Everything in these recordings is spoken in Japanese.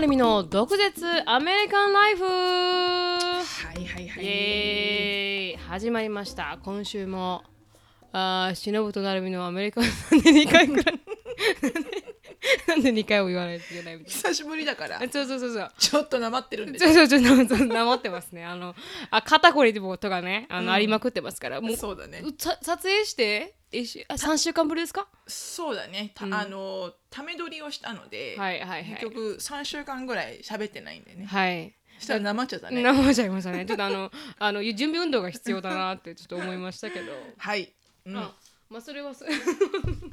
なるみの毒舌アメリカンライフ。はいはいはい。イエーイ。始まりました。今週もあーしのぶとなるみのアメリカンなんで2回くらい。なんで2回も言わないといけないみたい久しぶりだから。なそうそうそうそう。ちょっとなまってるんでそうそうそうなまってますね。あのあ肩こりとかねあの、うん。ありまくってますから。もうそうだね。さ撮影して3週間ぶりですか？そうだね。た、うん。あのため撮りをしたので、はいはいはい。結局3週間ぐらい喋ってないんでね。はい。したらなまっちゃったね。生ちゃいましたね。ちょっとあのあの準備運動が必要だなってちょっと思いましたけど、はい、うん。あまあそれはそ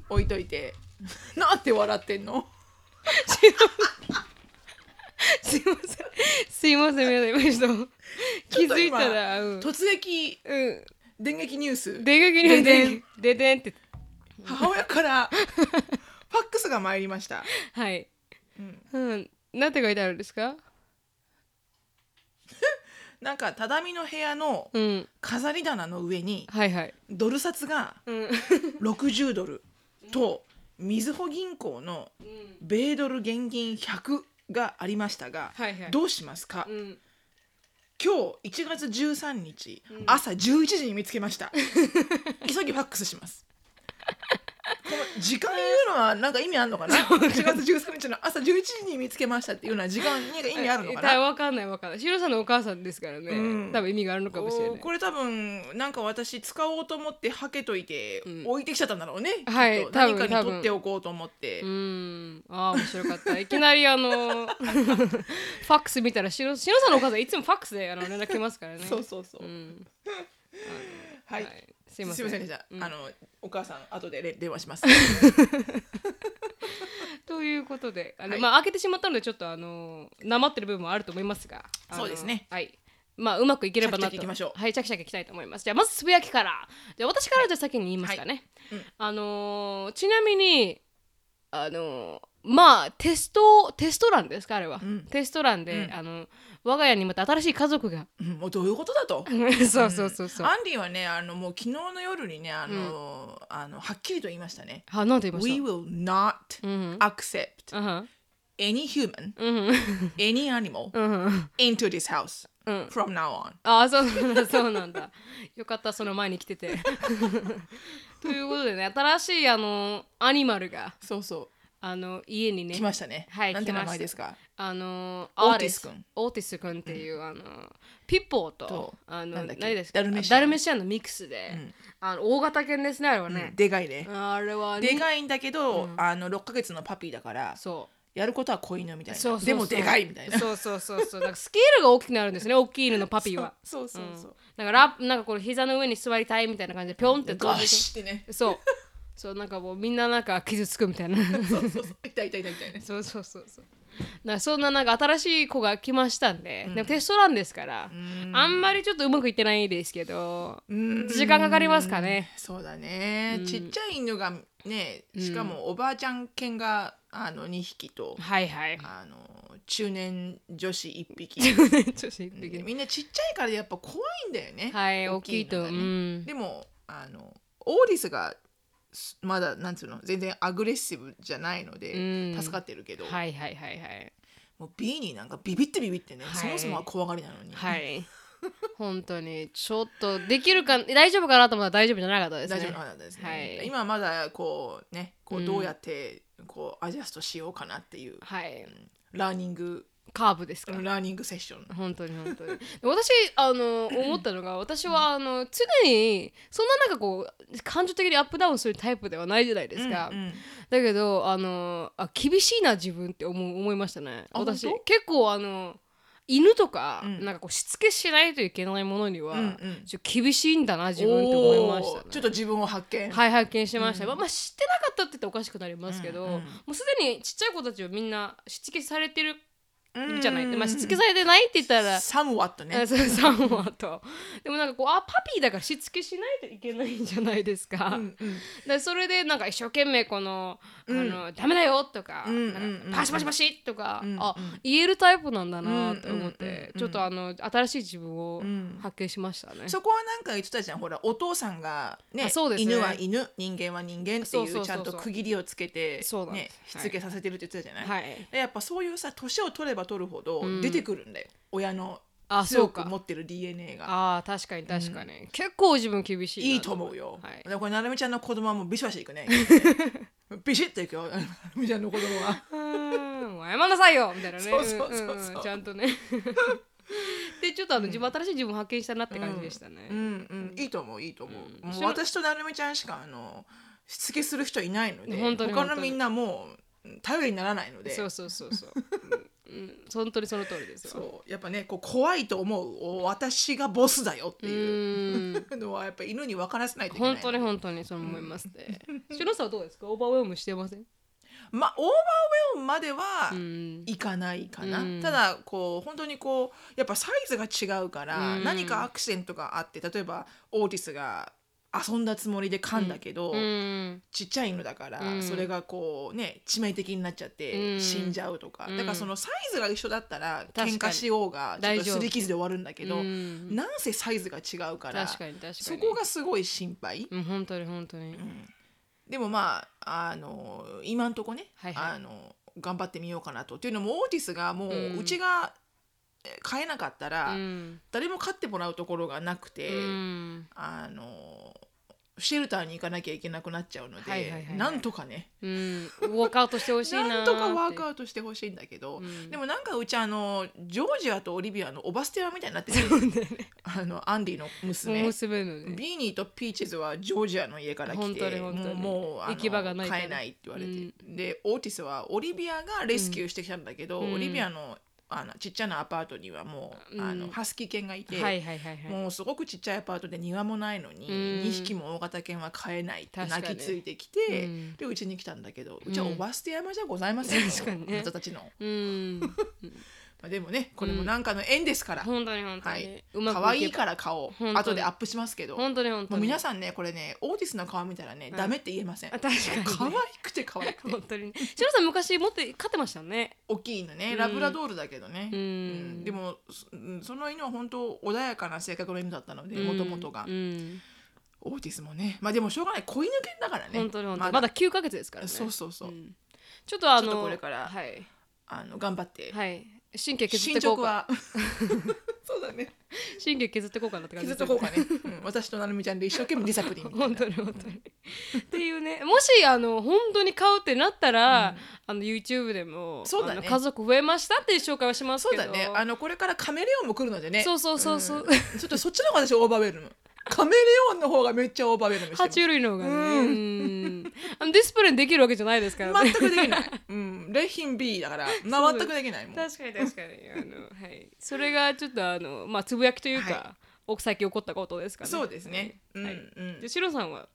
置いといて。なんて笑ってんの？すいません。すいません。皆さん今気づいたらうん、突撃。うん、電撃ニュース。電撃にででん。ででんって。母親からファックスが参りました、はい。うん、うん。なんて書いてあるんですか？なんか畳の部屋のうん。飾り棚の上にはいはい。ドル札がうん。60ドルとみずほ銀行の米ドル現金100がありましたが、はいはい。どうしますか、うん今日1月13日、朝11時に見つけました。急ぎファックスします時間言うのはなんか意味あるのかな？1 月13日の朝11時に見つけましたっていうのは時間に意味あるのかな？わかんないわかんない。シロさんのお母さんですからね、うん。多分意味があるのかもしれない。おこれ多分なんか私使おうと思ってはけといて、うん。置いてきちゃったんだろうね、はいきっと。何かに取っておこうと思って、うん。ああ面白かった。いきなりあの ファックス見たらシロシロさんのお母さんいつもファックスであの連絡来ますからね。そうそうそう、うん。はい、すいすいません。でした、うん。あのお母さん後でれ電話します。ということであの、はい。まあ開けてしまったのでちょっとあのなまってる部分もあると思いますがあのそうですね。はい。まあうまくいければなと。チャキチャキいきましょう。はいチャキチャキいきたいと思います。じゃあまずつぶやきから。じゃあ私からじゃあ先に言いますかね、はい。うん。あのーちなみにあのーまあテストテスト欄ですかあれは、うん。テスト欄で、うん。あの我が家にまた新しい家族が。うんもうどういうことだと？そうそうそうそう、アンディはねあのもう昨日の夜にねあの、あのはっきりと言いましたね。あなんて言いま We し will not たうん。accept うん。any human うん。any animal うん。うん into this house うん。from now on. ああそうなんだ。そうなんだよかったその前に来てて。ということでね新しいあのアニマルが。そうそあの家にうね。来ましたね、はいなんて名前ですか？あのオーティス君。オーティス君っていう、あのピッポーととあのなんだっけ？何ですか？ダルメシアン。のミックスで、うん。あの大型犬ですねあれはね、でかいね、あれはね。でかいんだけど、あの6ヶ月のパピーだからそう。やることは子犬みたいな。そうそうそう。でもでかいみたいな。そうそうそう。そう。なんかスケールが大きくなるんですね大きい犬のパピーは。そうそうそうそう。なんかラなんかこれ膝の上に座りたいみたいな感じでピョンって飛んガでいく。シってね。そうそうなんかもうみんななんか傷つくみたいな。そうそうそう。痛い痛い痛い痛いね。そうそうそうそう。なそんななんか新しい子が来ましたんで、でもテストランですから、あんまりちょっとうまくいってないですけど、うん。時間かかりますかね。そうだね、ちっちゃい犬がねしかもおばあちゃん犬があの2匹と、はいはい。あの中年女子1匹。ちょっと一匹。みんなちっちゃいからやっぱ怖いんだよね。はい大きいと、うん。でもあのオーディスがすまだなんつうの全然アグレッシブじゃないので、うん。助かってるけど、はいはいはいはい。もう B になんかビビってビビってね、はい。そもそもは怖がりなのに、はい。本当にちょっとできるか大丈夫かなと思ったら大丈夫じゃなかったですね。大丈夫なかったですね、はい。今まだこうねこううん。どうやってこうアジャストしようかなっていう、はい。ラーニングカーブですか？らラーニングセッション。本当に本当に。私あの思ったのが私はあの常にそんななんかこう感情的にアップダウンするタイプではないじゃないですか、うんうん。だけどあのあ厳しいな自分って思う思いましたね。あ私結構あの犬とか、うん。なんかこうしつけしないといけないものには、うんうん。ちょ厳しいんだな自分って思いましたね。ちょっと自分を発見、はい発見しました、まあまあ知ってなかったって言っておかしくなりますけど、うんうん。もうすでにちっちゃい子たちはみんなしつけされてるじゃない、まあ、しつけされてないって言ったら。サムワットね。あそうサモアとでもなんかこうあパピーだからしつけしないといけないんじゃないですか,、うんうん。でそれでなんか一生懸命この「あのダメだよ」とか,、んうんなんかパシパシパシとか、うんあ言えるタイプなんだなって思って、うんうんうんうん。ちょっとあの新しい自分をん。発見しましたね。そこはなんか言ってたじゃん。ほらお父さんがねあそうですね。犬は犬人間は人間っていうちゃんと区切りをつけてねす。しつけさせてるって言ってたじゃない、はい、でやっぱそういうさ年を取れば取るほど出てくるんだよ、親のあそ強うか。く持ってる DNA が。ああ確かに確かに、結構自分厳しいないいと思うよ、はい。でこれなるみちゃんの子供はもうビシバシいくね。ビシッといくよ。なるみちゃんの子供は。うーん。もう謝んなさいよみたいなね。そうそうそうそう。んん。ちゃんとね。でちょっとあの自分新しい自分を発見したなって感じでしたね、うん。うん。いいと思ういいと思う,、うん。もう私となるみちゃんしかあのしつけする人いないので本当に他本当に。のみんなもう頼りにならないので。そうそうそうそう、本当にその通りですよ。そう。やっぱねこう怖いと思うお私がボスだよってう。いう のはやっぱ犬に分からせないといけない。本当に本当にそう思いますね。しのさんはどうですか？オーバーウェルムしてません？まあオーバーウェルムまではうん。いかないかな、うん。ただこう本当にこうやっぱサイズが違うから、うん。何かアクシデントがあって例えばオーティスが遊んだつもりで噛んだけど、うん。ちっちゃい犬だから、うん。それがこうね致命的になっちゃって、うん。死んじゃうとか、うん。だからそのサイズが一緒だったら喧嘩しようがちょっと擦り傷で終わるんだけど、うん。なんせサイズが違うからそこがすごい心配、うん本当に本当に、でもまああの今んとこね、はいはい。あの頑張ってみようかなと。っていうのもオーティスがもう、ううんちがえ飼えなかったら、うん。誰も飼ってもらうところがなくて、うん。あのシェルターに行かなきゃいけなくなっちゃうので、はいはいはいはい。なんとかね。うん、ウォークアウトしてほしいなーって。なんとかワークアウトしてほしいんだけど、うん。でもなんかうちあのジョージアとオリビアのオバステラみたいになってるあのアンディの娘。娘のね。ビーニーとピーチズはジョージアの家から来本当てもうに本当に。もうあの行き場がないから。買えないって言われて、でオーティスはオリビアがレスキューしてきたんだけど、うん。オリビアのあのちっちゃなアパートにはもう、あうん。のハスキー犬がいて、もうすごくちっちゃいアパートで庭もないのに、うん。2匹も大型犬は飼えないって泣きついてきて、うん。でうちに来たんだけどうちはオバステ山じゃございませんよ、確かにね。あなたたちの、うんまあ、でもねこれもなんかの縁ですから、本当に本当に、はい、うまく可愛いから顔後でアップしますけど。本当に。本当もうに皆さんねこれねオーティスの顔見たらね、ダメって言えません。あ確かに可愛くて可愛くて。本当に。ねしのさん昔持って飼ってましたよね。大きいのねうん。ラブラドールだけどね、うん。うん。でもその犬は本当穏やかな性格の犬だったのでもともとが、うん。オーティスもね。まあでもしょうがない子犬犬だからね。本当に本当に。まだ。まだ9ヶ月ですからね。そうそうそう、ん。ちょっとあのこれからはい。あの頑張って、はい神経削っ進てこうか。そうだね。神経削ってこうかなって感じ削っとこうかね、うん。私となるみちゃんで一生懸命 ディサプリンみたいな。本当に。本当にっていうね。もしあの本当に買うってなったら、あの YouTube でもそうだね。あの家族増えましたっていう紹介はしますけど。そうだね。あのこれからカメレオンも来るのでね。そうそうそうそう、ん。ちょっとそっちの方が私オーバーウェルムカメレオンの方がめっちゃオーバーウェル爬虫類の方がね、ううん。あのディスプレイにできるわけじゃないですからね。全くできない、うん、レヒン B だから。全くできないもん。確かに確かに。あの、はい、それがちょっとあのまあつぶやきというか、は奥最近起こったことですかね。そうですね、うんはいうん。でシロさんは、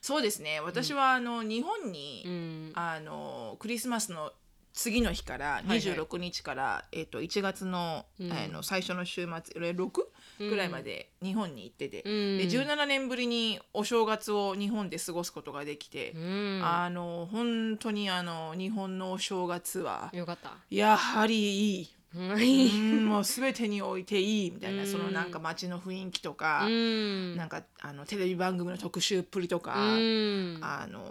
そうですね。私はあの日本に、うん、あのクリスマスの次の日からはい26日から、えっと1月の,、うん。あの最初の週末え6ぐらいまで日本に行ってて、うん。で17年ぶりにお正月を日本で過ごすことができて、うん、あの本当にあの日本のお正月はよかった。やはりいい。うんもう全てにおいていいみたいな、うん。そのなんか街の雰囲気とか、うん。なんかあのテレビ番組の特集っぷりとか、うん。あの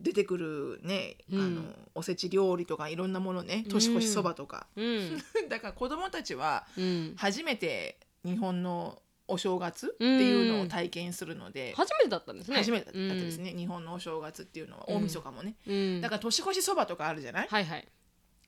出てくるね、うん。あのおせち料理とかいろんなものね年越しそばとか、うん。だから子供たちはうん。初めて日本のお正月っていうのを体験するので、初めてだったんですね。初めてだったですね、日本のお正月っていうのは大晦日もね、うん、だから年越しそばとかあるじゃない、はいはい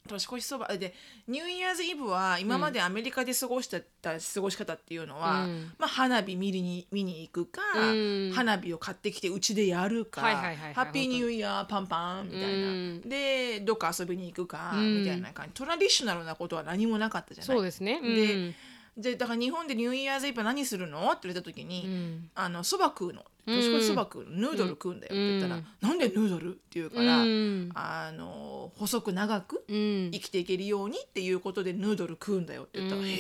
年越しそばでニューイヤーズイブは今までアメリカで過ごしてた過ごし方っていうのは、うん。まあ、花火見に見に行くか、うん。花火を買ってきてうちでやるか、はいはいはいはいハッピーニューイヤーパンパンみたいな、うん。でどっか遊びに行くか、うん。みたいな感じ。トラディショナルなことは何もなかったじゃない。そうですね。ででだから日本でニューイヤーズイブ何するの？って言われた時に、うん。あのそば食うの。うん。年越しそば食うの。ヌードル食うんだよって言ったら、うん。なんでヌードルって言うから、うん。あの細く長くうん。生きていけるようにっていうことでヌードル食うんだよって言ったら、うん。へ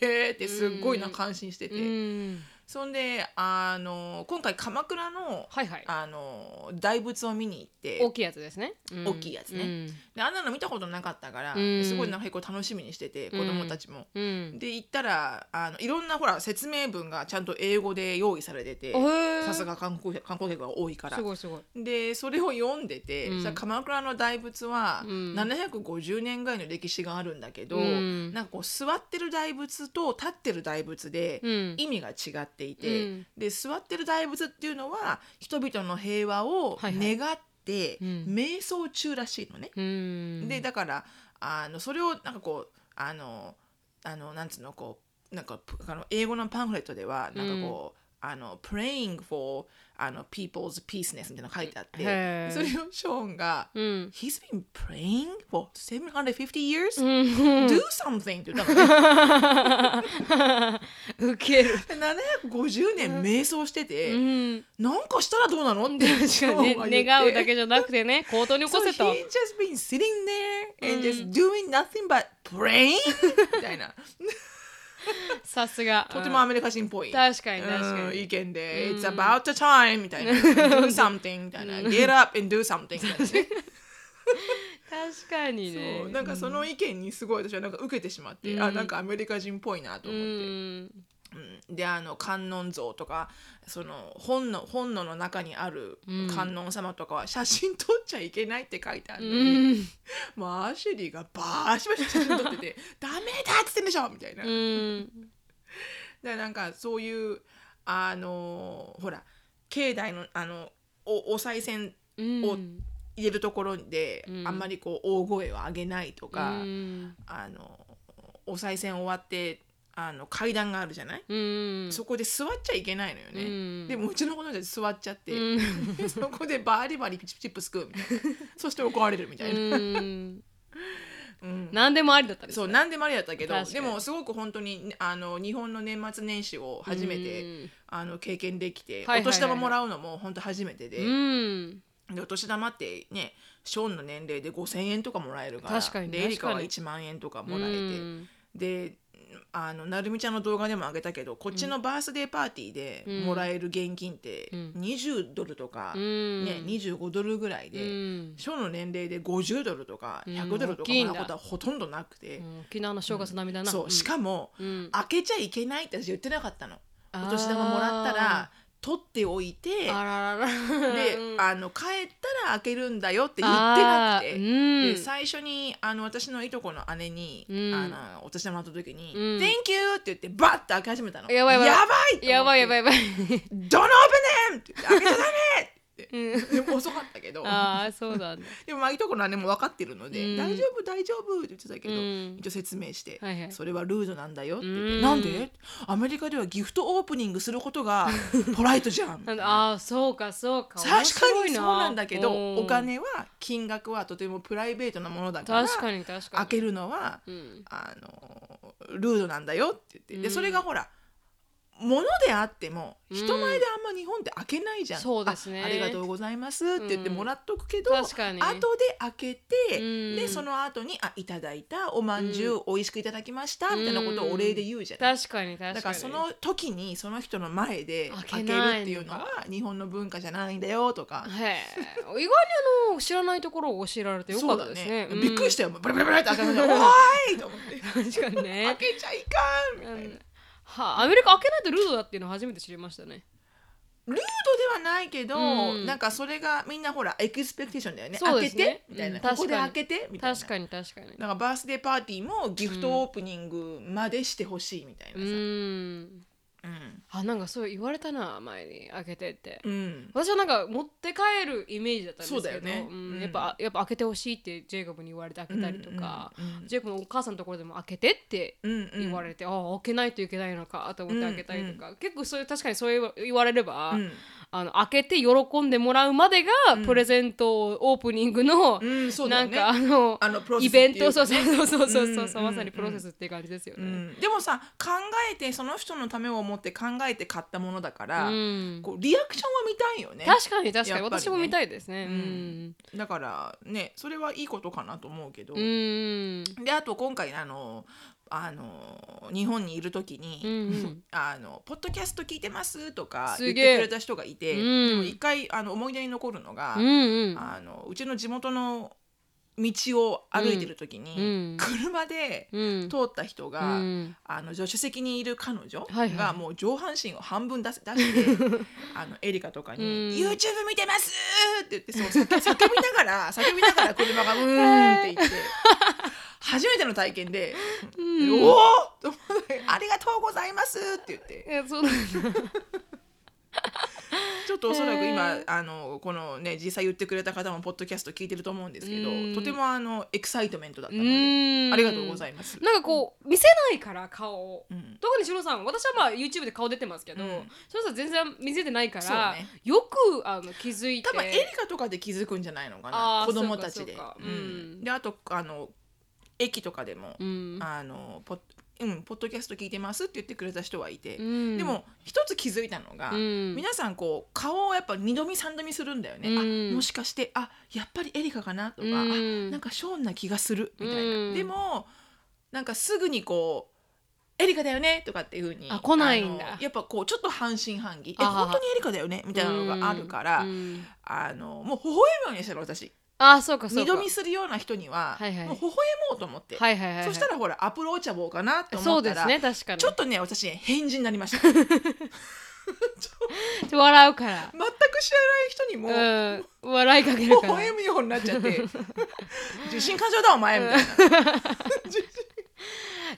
えってすっごいな感心してて、うんそんであの今回鎌倉のはいはい。あの大仏を見に行って大きいやつですね、うん。大きいやつね。であんなの見たことなかったから、うん。すごいなんか結構楽しみにしてて子供たちも。うん、うんで行ったらあのいろんなほら説明文がちゃんと英語で用意されててさすが観光観光客が多いから。すごいすごい。でそれを読んでて、鎌倉の大仏はうん。750年ぐらいの歴史があるんだけど、うん。なんかこう座ってる大仏と立ってる大仏でうん。意味が違っていて、うん。で座ってる大仏っていうのは人々の平和を願ってうん。瞑想中らしいのね。うん。でだからあのそれをなんかこうあのあのなんつうのこうなんかぷあの英語のパンフレットではなんかこう、あの praying for あの people's peaceness みたいなの書いてあってそれをショーンが、うん He's been praying for 750 years、うん do something って言ったのねウケる750年瞑想してて、うんなんかしたらどうなのってってね願うだけじゃなくてね行動に起こ So せと he just been sitting there and just doing nothing but praying みたいな さすが。とてもアメリカ人っぽい。確かに確かうんに。意見で、うん。It's about the time みたいな。Do something みたいな。Get up and do something みたいなね。確かにね。そう。なんかその意見にすごい私はなんか受けてしまって、うん。あなんかアメリカ人っぽいなとう思って、んうん。であの観音像とかその本の本能の中にあるうん。観音様とかは写真撮っちゃいけないって書いてあうるのに、ん。もうアシュリーがバーシバシ写真撮ってて「ダメだ!」っつってんでしょみたいな。うん。でなんかそういうあのほら境内のあのおお賽銭うん。を入れるところで、うん。あんまりこう大声を上げないとか、うん。あのお賽銭終わってあの階段があるじゃない、うん。そこで座っちゃいけないのよね、うん。でもうちの子たち座っちゃって、うん。そこでバリバリピチップすくうみたいな。そして怒られるみたいな、うん。うん。何でもありだったね。そう何でもありだったけどでもすごく本当にあの日本の年末年始を初めて、うん。あの経験できて、お年玉もらうのも本当初めてで,、うん。でお年玉ってねショーンの年齢で5,000円とかもらえるから確かにでエリカは確かに。1万円とかもらえて、うん。であのなるみちゃんの動画でもあげたけどこっちのバースデーパーティーでうん。もらえる現金ってうん。20ドルとか、うん。ね、25ドルぐらいで、うん。ショーンの年齢で50ドルとかうん。100ドルとか大きいんだ。もらうことはほとんどなくて、うん。沖縄の正月並みだな。そうしかも、うん。開けちゃいけないって私言ってなかったの。お年玉もらったら取っておいてあららら。で、うん。あの帰ったら開けるんだよって言ってなくて、うん。で最初にあの私のいとこの姉に、うん。あのお年玉もらった時に「うん。Thank you!」って言ってバッて開け始めたの。やばいやばい。やばいやばいやばいやばい。Don't open them! って言って開けちゃダメでも遅かったけど。ああそうだ。でもまあいとこの姉も分かってるので「うん。大丈夫大丈夫」って言ってたけど、うん。一応説明して、はいはい。それはルードなんだよ」って言って「うん。なんで？アメリカではギフトオープニングすることがポライトじゃん」ああそうかそうか。確かにそうな。んだけどうん。お金は金額はとてもプライベートなものだから確かに確かに。開けるのはうん。あのルードなんだよって言ってでうん。それがほらものであってもうん。人前であんま日本って開けないじゃん、そうですね。あありがとうございますって言ってもらっとくけど、確かに。後で開けて、うん。でその後にあいただいたおまんじゅう、美味しくいただきましたみたいなことをお礼で言うじゃない、確かに確かに。だからその時にその人の前で開開けるっていうのは日本の文化じゃないんだよとか。へえ。意外にあの知らないところを教えられてよかったですね。そうだびっくりしたよ。ブラブラブラって開けて、おーいと思って。うん確かに開ねけちゃいかんみたいな。はあアメリカ開けないとルードだっていうのを初めて知りましたねドではないけど、うんなんかそれがみんなほらエクスペクテーションだよね。開けそうですねてみたいな。うんここで確かに開けてみたいな。確かに確かにだからバースデーパーティーもギフトオープニングまでしてほしいみたいうなさ。んうん。あなんかそう言われたな前に開けてって。うん。私はなんか持って帰るイメージだったんですけどそうだよね。ん。うん。やっぱやっぱ開けてほしいってジェイコブに言われて開けたりとか、ジェイコブのお母さんのところでも開けてって言われて、ああ開けないといけないのかと思って開けたりとか、結構そういう確かにそう言わ言われれば、うんあの開けて喜んでもらうまでが、プレゼントオープニングの、うんなんかあのあのイベントそうそうそうそうそうそう、うん。まさにプロセスっていう感じですよね。うん。でもさ考えてその人のためを思って考えて買ったものだから、うん。こうリアクションは見たいよね。確かに確かにね。私も見たいですね。ううんん。だからねそれはいいことかなと思うけど、うん。であと今回あのあの日本にいる時に、うんうん。あの「ポッドキャスト聞いてます?」とか言ってくれた人がいて、うん。でも一回あの思い出に残るのが、うんうん。あのうちの地元の道を歩いてる時に、うん。車でうん。通った人が、うん。あの助手席にいる彼女がもう上半身を半分出す出して あのエリカとかにうん「YouTube 見てます!」って言ってそう叫叫びながら叫びながら車が「うーん」って言って 初めての体験で「うん。おお!」と思ってありがとうございます!」って言って。いやそうなんだ ちょっとおそらく今、あのこのね実際言ってくれた方もポッドキャスト聞いてると思うんですけどうん。とてもあのエクサイトメントだったうのでん。ありがとうございます。なんかこう見せないから顔。をうん。特にしのさん私はまあ YouTube で顔出てますけど、うん。さん全然見せてないから、ね。よくあの気づいて。多分エリカとかで気づくんじゃないのかな子供たちでそうううんであとあの駅とかでも、うん。あのポッうん、ポッドキャスト聞いてますって言ってくれた人はいて、うん。でも一つ気づいたのが、うん。皆さんこう顔をやっぱ二度見三度見するんだよね、うん。あもしかしてあやっぱりエリカかなとか、うん。あなんかショーンな気がするみたいな、うん。でもなんかすぐにこうエリカだよねとかっていうふうにあ来ないんだ。やっぱこうちょっと半信半疑。えあ本当にエリカだよねみたいなのがあるから、うん。あのもう微笑むようにしてる私あそうかそうか。二度見するような人には、はいはい。もう微笑もうと思って、はいはいはい、はい、そしたらほらアプローチャボーかなとそうです思ったら、ね確かに。ちょっとね私ね返事になりました。全く笑うから。知らない人にも、うん。笑いかけ微るから。笑むようになっちゃって 受信感情だお前みたいな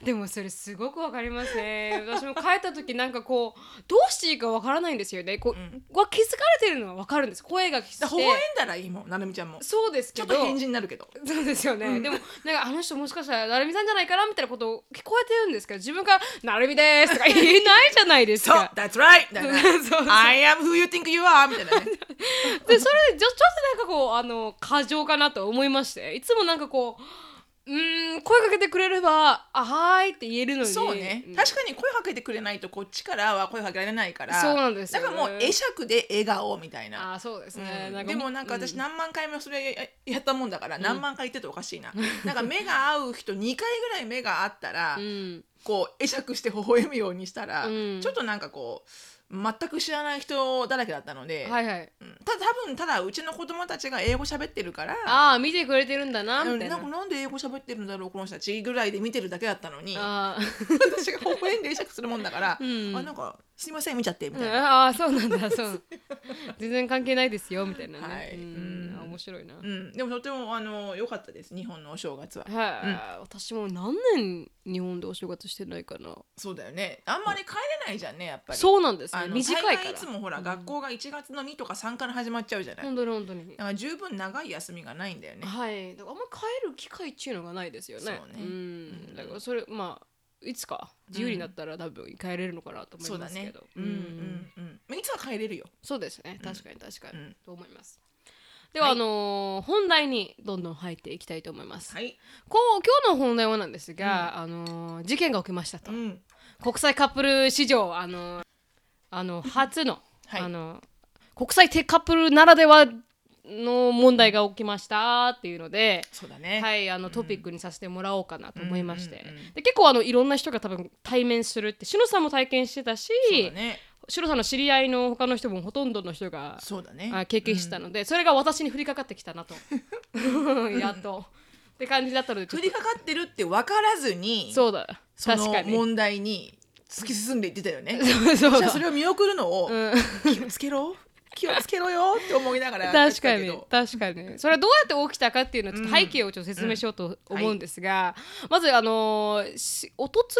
でもそれすごくわかりますね。私も帰った時なんかこうどうしていいかわからないんですよね。こう、うん。わ気づかれてるのはわかるんです。声がして。だから微笑んだらいいもんなるみちゃんも。そうですけど。ちょっと返事になるけど。そうですよね、うん。でもなんかあの人もしかしたらなるみさんじゃないかなみたいなことを聞こえてるんですけど自分が「なるみです」とか言えないじゃないですそうか。That's right みたいなそうそう。I am who you think you are みたいなね。でそれでちょちょっとなんかこうあの過剰かなと思いまして。いつもなんかこううーん声かけてくれれば「あはーい」って言えるのに。そうね、ん。確かに声かけてくれないとこっちからは声かけられないから。そうなんですよね。だからもう会釈で笑顔みたいな。あーそうですね、うん。でもなんか私うん。何万回もそれややったもんだから何万回言ってておかしいな、なんか目が合う人2回ぐらい目が合ったら、うんこう会釈して微笑むようにしたら、うんちょっとなんかこう全く知らない人だらけだったので、はいはい。うんた多分ただうちの子供たちが英語喋ってるからああ見てくれてるんだなうんみたいな。なんかなんで英語喋ってるんだろうこの人たちぐらいで見てるだけだったのにあー。私が微笑んで会釈するもんだから、うん。あなんかすいません見ちゃってみたいな。ああーそうなんだ。そう。全然関係ないですよみたいな。ね、はい。うん。面白いな、うん、でもとてもあの良かったです。日本のお正月は。はい、私も何年日本でお正月してないかな。そうだよね。あんまり帰れないじゃんねやっぱり。そうなんですね。あの短いから。大概いつもほら、学校が1月の2とか3から始まっちゃうじゃない。本当に本当に。だから十分長い休みがないんだよね。はい。だからあんまり帰る機会っていうのがないですよね。そうね。ん。だからそれまあいつか自由になったら多分帰れるのかなと思いうますけど、。うんうんうん。まあいつは帰れるよ。そうですね。確かに確かに、うん。と思います。では、はい。あのー本題にどんどん入っていきたいと思います、はい。こう今日の本題はなんですが、あのー事件が起きましたと、うん。国際カップル史上あのあの 初の,、はい。あの国際テカップルならではの問題が起きましたっていうので、そうだね。はい、あのトピックにさせてもらおうかなと思いまして、うんうんうん。で結構あのいろんな人が多分対面するってシノさんも体験してたし、ね。シノさんの知り合いの他の人もほとんどの人がそうだね。あ経験したので、それが私に降りかかってきたなと。やっと。って感じだったので降りかかってるって分からずにとそうだ。そ確かに。の問題に突き進んでいってたよね。そうそうそれを見送るのを、うん。気をつけろ気をつけろよって思いながらやって確かに確かに。それはどうやって起きたかっていうのをちょっと背景をちょっと説明しようと思うんですが、まずあのーしおとつい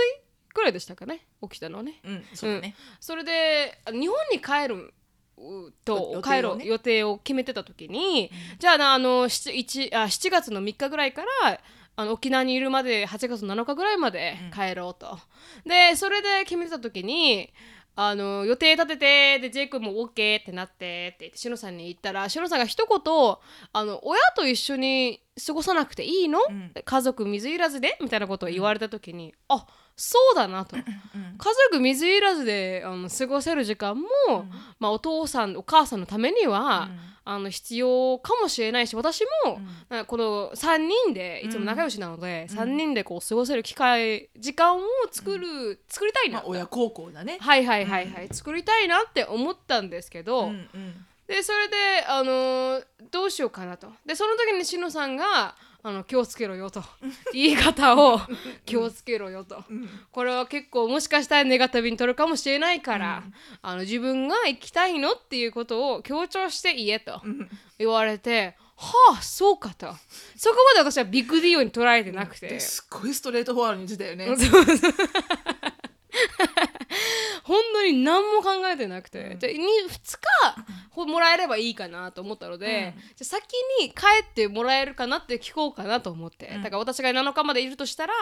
ぐらいでしたかね？起きたのはね。うんそうだね、それであ日本に帰るうと帰ろう予定を決めてた時に、じゃあなあの 7, 一あ7月の3日ぐらいからあの沖縄にいるまで8月7日ぐらいまで帰ろうと、でそれで決めてた時にあの予定立ててでジェイクも OK ってなってって言ってしのさんに言ったらしのさんが一言あの親と一緒に過ごさなくていいの、うん。家族水入らずで？みたいなことを言われた時に、あそうだなと、家族水入らずであの過ごせる時間も、まあ、お父さんお母さんのためには、あの必要かもしれないし私も、なんかこの3人でいつも仲良しなので、3人でこう過ごせる機会時間を作る、作りたいなまあ、親孝行だね。はいはいはいはい、作りたいなって思ったんですけど、うんうん。でそれで、あのーどうしようかなと。でその時にしのさんがあの気をつけろよと。言い方を。気をつけろよと、これは結構もしかしたらネガティブに取るかもしれないから、あの自分が行きたいのっていうことを強調して言えと言われて、はあそうかと。そこまで私はビッグディオに捉えてなくて。ですっごいストレートフォワードに言ってたよね。そうそう本当に何も考えてなくて、じゃあに2日もらえればいいかなと思ったので、じゃあ先に帰ってもらえるかなって聞こうかなと思って、だから私が7日までいるとしたら、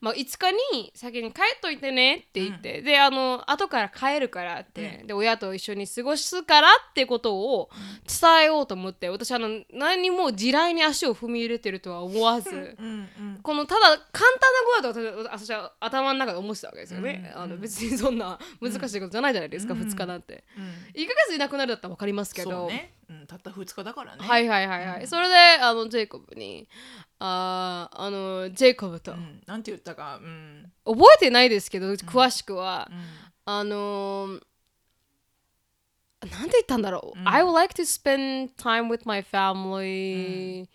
まあ、5日に先に帰っといてねって言って、であの後から帰るからって、で親と一緒に過ごすからってことを伝えようと思って私あの何も地雷に足を踏み入れてるとは思わず。うんうんこのただ簡単なことだと私私は頭の中で思ってたわけですよね、あの別にそんな難しいことじゃないじゃないですか、2日なんて、うん。1ヶ月いなくなるだったら分かりますけど、ね、うん、たった2日だからね。はいはいはいはい、それであのジェイコブにあーあのジェイコブと、うん、なんて言ったか、うん、覚えてないですけど詳しくは、あのーなんて言ったんだろう、I would like to spend time with my family、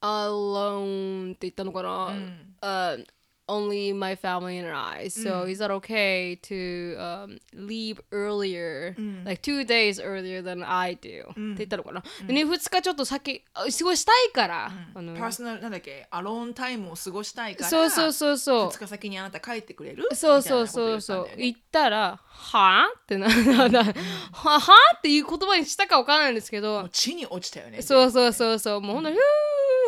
alone って言ったのかな、uh, only my family and I. So is that okay to um, leave earlier、like two days earlier than I do、って言ったのかな、でね2日ちょっと先あ過ごしたいから、あのパーソナルなんだっけ、アローンタイムを過ごしたいから、そうそうそうそう。2日先にあなた帰ってくれる？そうそうそう。そう言言ったら「はあ?」ってなななははあっていう言葉にしたかわからないんですけど。地に落ちたよね。そうそうそうそう。もうほんとに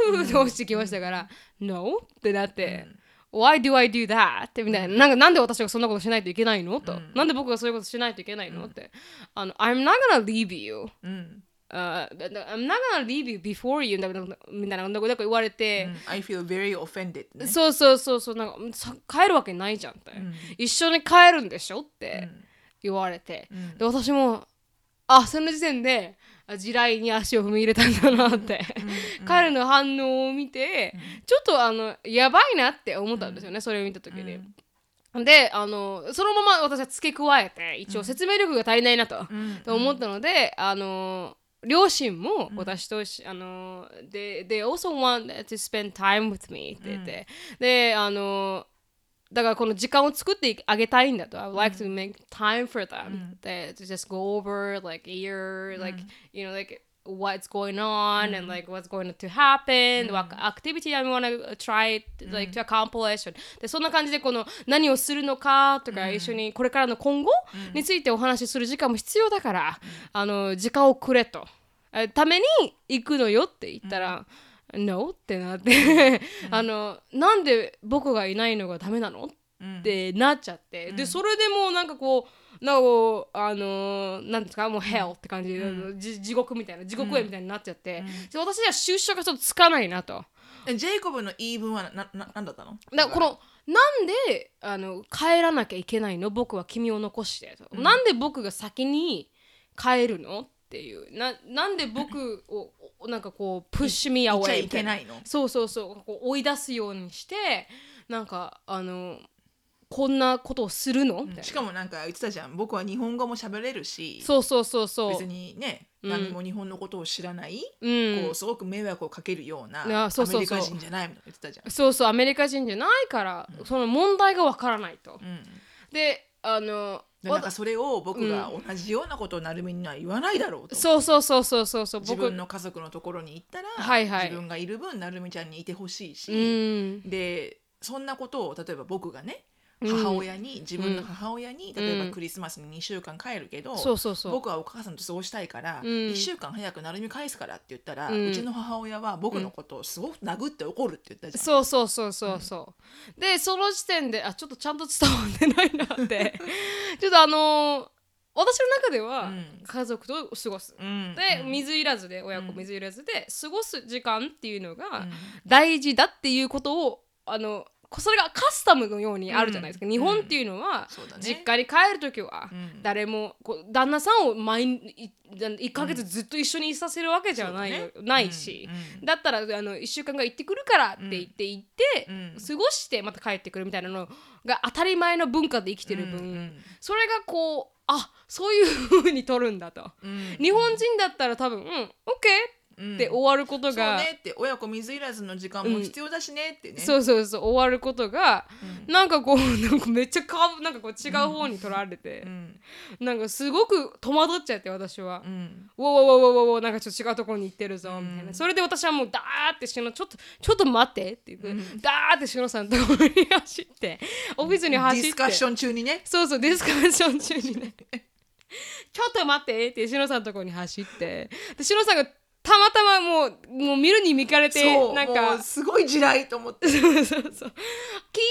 ふーって落ちてきましたから「No?」ってなって「Why do I do that?」ってみたいな。なんかなんで私がそんなことしないといけないの？と。なんで僕がそういうことしないといけないの？って。あの「I'm not gonna leave you」うん。Uh, I'm not gonna leave you before you. みたいなみたいななんか言われて、うん。I feel very offended. ね。そうそうそうそう。なんかさ帰るわけないじゃんって、一緒に帰るんでしょ？って言われて、で私もあその時点であ地雷に足を踏み入れたんだなって、彼の反応を見て、ちょっとあのやばいなって思ったんですよね、それを見た時に。であのそのまま私は付け加えて一応説明力が足りないなと,、と思ったのであの両親も私とし、あの they, they also want to spend time with me って言って、であのだからこの時間を作ってあげたいんだと。I would like to make time for them. で to just go over like a year, like, you know, like what's going on and like what's going to happen, what activity I want to try like to accomplish. で、そんな感じでこの何をするのかとか、一緒にこれからの今後についてお話しする時間も必要だから、あの、時間をくれと。えために行くのよって言ったら、No ってなって。あのなんで僕がいないのがダメなの？ってなっちゃって、でそれでもうなんかこうなんかこうあのーなんですか？もう hell って感じ、じ地獄みたいな地獄絵みたいになっちゃって、で私には収集がちょっとつかないなと。えジェイコブの言い分はなななんだったの？だこのなんであの帰らなきゃいけないの？僕は君を残してと、なんで僕が先に帰るの？っていう。ななんで僕を おなんかこうプッシュミーアウェイいなけないの？そうそうそう。こう追い出すようにしてなんかあのこんなことをするの？しかもなんか言ってたじゃん。僕は日本語も喋れるしそうそうそうそう。別にね、何も日本のことを知らない、うん。こうすごく迷惑をかけるようなうそうそう。アメリカ人じゃないみたいな言ってたじゃん。そうそうアメリカ人じゃないから、その問題がわからないと、うん。であのでなんかそれを僕が同じようなことをなるみには言わないだろうと。そうそうそうそうそうそう自分の家族のところに行ったら、はいはい。自分がいる分なるみちゃんにいてほしいし、うん。でそんなことを例えば僕がね母親に、自分の母親に例えばクリスマスに2週間帰るけど、そうそうそう。僕はお母さんと過ごしたいから、うん。1週間早くなるみ返すからって言ったら、ううんちの母親は僕のことをすごく殴って怒るって言ったじゃん。そうそうそうそうそう、でその時点であちょっとちゃんと伝わってないなって。ちょっとあのー私の中ではうん。家族と過ごす、うん。でうん。水いらずで親子水いらずで過ごす時間っていうのがうん。大事だっていうことをあのそれがカスタムのようにあるじゃないですか、うん日本っていうのは、そうだね。実家に帰る時はうん。誰もこう旦那さんを毎日1ヶ月ずっと一緒にいさせるわけじゃない,、ねないし、うんだったらあの1週間が行ってくるからって言って行って、うん。過ごしてまた帰ってくるみたいなのが当たり前の文化で生きてる分、うんそれがこうあそういう風に取るんだと、うん。日本人だったら多分「うん OK」うん。って終わることそうが、ねって親子水いらずの時間も必要だしねってね。そうそうそう終わることが、なんかこうなんかめっちゃかなんかこう違う方に取られて、うん。なんかすごく戸惑っちゃって私は。うん。ウォーウォーウォーウォーウォーなんかちょっと違うところに行ってるぞみたいな、うんそれで私はもうダーってしのちょっとちょっと待ってって言って、ダーってしのさんのところに走ってオフィスにデ走ってィスカッション中にね。そうそうディスカッション中にね。ちょっと待ってってしのさんのところに走ってでしのさんがたまたまもうもう見るに見かれてなんか。うすごい地雷と思って。そうそうそう。聞い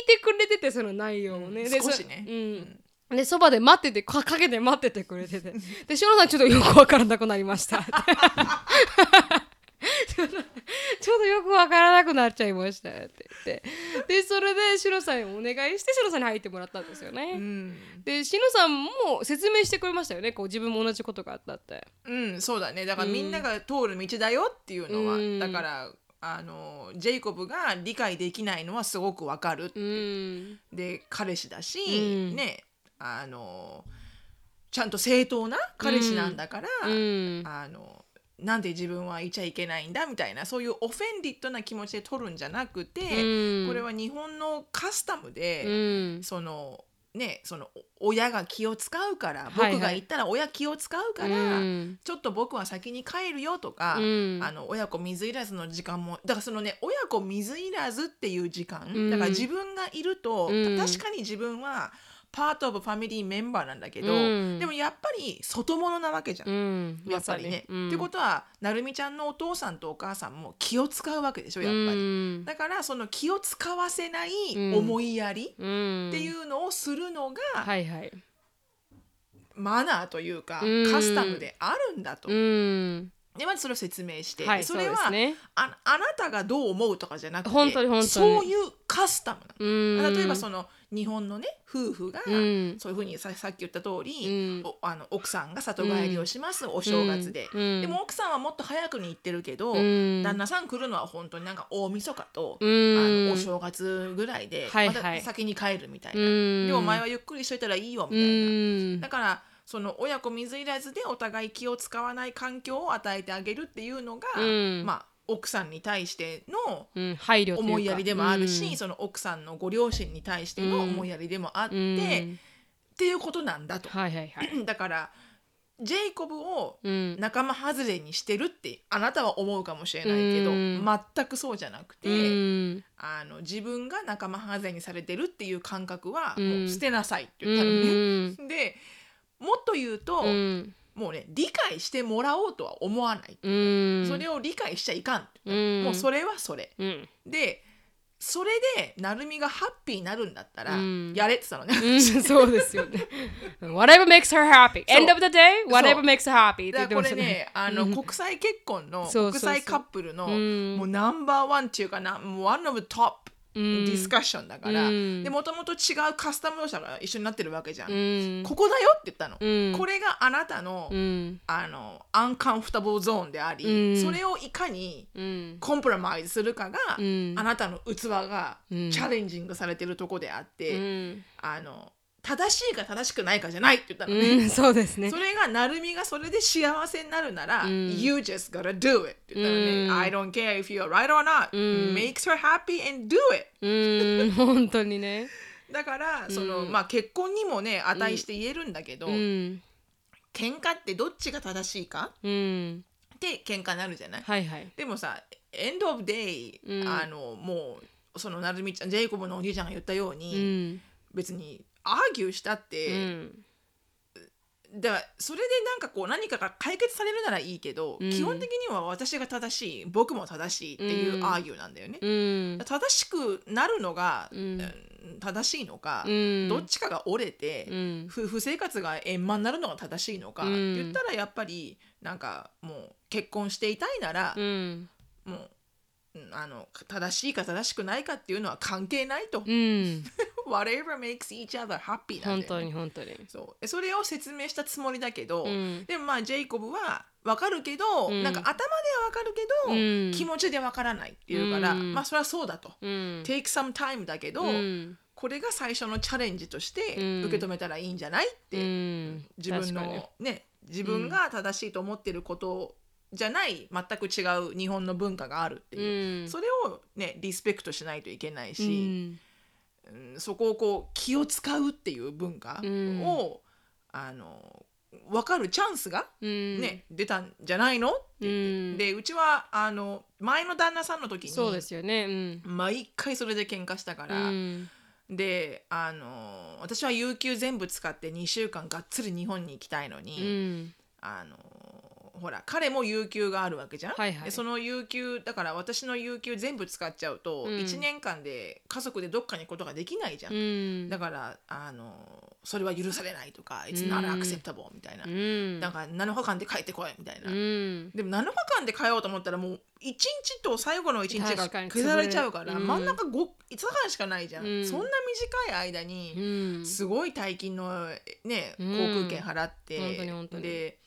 てくれててその内容をね、うんで少しね。そうん。でそばで待っててかかけて待っててくれてて。でしのさんちょっとよくわからなくなりました ちょっとよくわからなくなっちゃいましたって言って。でそれでしのさんにお願いしてしのさんに入ってもらったんですよね、うん。でしのさんも説明してくれましたよね。こう自分も同じことがあったって。うん、そうだね。だからみんなが通る道だよっていうのは、うん。だからあのジェイコブが理解できないのはすごくわかる、うん。で彼氏だし、うん。ねあのちゃんと正当な彼氏なんだから、うん。あのなんで自分はいちゃいけないんだみたいなそういうオフェンディットな気持ちで取るんじゃなくて、うん。これは日本のカスタムで、うん。そのねそのお親が気を使うからはいはい。僕が言ったら親気を使うから、うん。ちょっと僕は先に帰るよとか、うん。あの親子水いらずの時間もだからそのね親子水いらずっていう時間、うん。だから自分がいると、うん。確かに自分はパート・オブ・ファミリーメンバーなんだけど、うん。でもやっぱり外物なわけじゃん。うん。やっぱりね。まさにってことはなるみちゃんのお父さんとお母さんも気を使うわけでしょやっぱり。うん。だからその気を使わせないうん思いやりうん。っていうのをするのがはいはい。マナーというかうん。カスタムであるんだと。うん。でまずそれを説明して、はいそれはそね。ああなたがどう思うとかじゃなくて本当に本当に。そういうカスタムなの。うん。例えばその日本のね夫婦が、うん。そういうふうにささっき言った通り、うん。おあの奥さんが里帰りをします、お正月で、うん。でも奥さんはもっと早くに行ってるけど、うん。旦那さん来るのは本当になんか大晦日と、うん。あのお正月ぐらいで、はいはい。また先に帰るみたいな、うん。でもお前はゆっくりしといたらいいよみうたいな、ん。だからその親子水いらずでお互い気を使わない環境を与えてあげるっていうのが、うん。まあ奥さんに対してのうん配慮というか。思いやりでもあるし、うん。その奥さんのご両親に対しての思いやりでもあって、うん。っていうことなんだと。はいはいはい。だからジェイコブをうん。仲間外れにしてるってあなたは思うかもしれないけど、うん。全くそうじゃなくて、うん。あの自分が仲間外れにされてるっていう感覚はうん。もう捨てなさいって言うったのね。ん。でもっと言うと、うんもうね理解してもらおうとは思わない、うん。それを理解しちゃいかんもうそれはそれ。うん。でそれでなるみがハッピーになるんだったら、うん。やれって言ったのね。うんそうですよね。Whatever makes her happy. End of the day Whatever makes her happy っだこれねねあの、国際結婚の国際カップルのうん。もうナンバーワンっていうかなもう one of the top デうん。ィスカッションだから、うん。でもともと違うカスタム者が一緒になってるわけじゃん、うん。ここだよって言ったの、うん。これがあなたの、うん。あのアンカンフタブルゾーンであり、うん。それをいかにうん。コンプラマイズするかが、うん。あなたの器がチうん。ャレンジングされてるとこであって、うん。あの正しいか正しくないかじゃないって言ったの。うね。んそうですね。それがなるみがそれで幸せになるなら、うん。You just gotta do it って言ったらね、うん。I don't care if you're right or not、うん。Makes her happy and do it. うん本当にね。だからその、うん。まあ結婚にもね値して言えるんだけど、うん。喧嘩ってどっちが正しいか？うん。って喧嘩になるじゃない、はいはい。でもさ end of day、うん。あのもうそのなるみちゃんジェイコブのおじいちゃんが言ったよううに、ん。別にアーギューしたっうて、ん。だからそれでなんかこう何かが解決されるならいいけど、うん。基本的には私が正しい僕も正しいっていううん。アーギューなんだよね。うん。正しくなるのが、うん。うん正しいのか、うん。どっちかが折れて、うん。夫婦生活が円満になるのが正しいのか、うん。って言ったらやっぱりなんかもう結婚していたいなら、うん。もううんあの正しいか正しくないかっていうのは関係ないと、うん。Whatever makes each other happy なん本当に本当に。そう。でそれを説明したつもりだけど、うん。でもまあジェイコブは分かるけど、うん。なんか頭では分かるけど、うん。気持ちで分からないっていうから、うん。まあそれはそうだと、うん。Take some time だけど、うん。これが最初のチャレンジとしてうん。受け止めたらいいんじゃないって、うん。自分のね自分が正しいと思ってることじゃない全く違う日本の文化があるっていう、うん。それをねリスペクトしないといけないし、うん。うんそこをこう気を使うっていう文化うん。を、あの分かるチャンスが、うん。ね出たんじゃないの？って言って、うん。でうちはあの前の旦那さんの時にそうですよね。うん。毎回それで喧嘩したかうら、ん。であの私は有給全部使って2週間がっつり日本に行きたいのうに、ん。あのほら彼も有給があるわけじゃん、はいはい。でその有給だから私の有給全部使っちゃうと、うん。1年間で家族でどっかに行くことができないじゃん、うん。だからあのそれは許されないとか「It's うん。not acceptable」みたいな、うん。だから7日間で帰ってこいみたいな、うん。でも7日間で帰ろうと思ったらもう1日と最後の1日が削られちゃうから、真ん中 5, 5日間しかないじゃん、うん。そんな短い間に、うん。すごい大金のねうん。航空券払って、本当で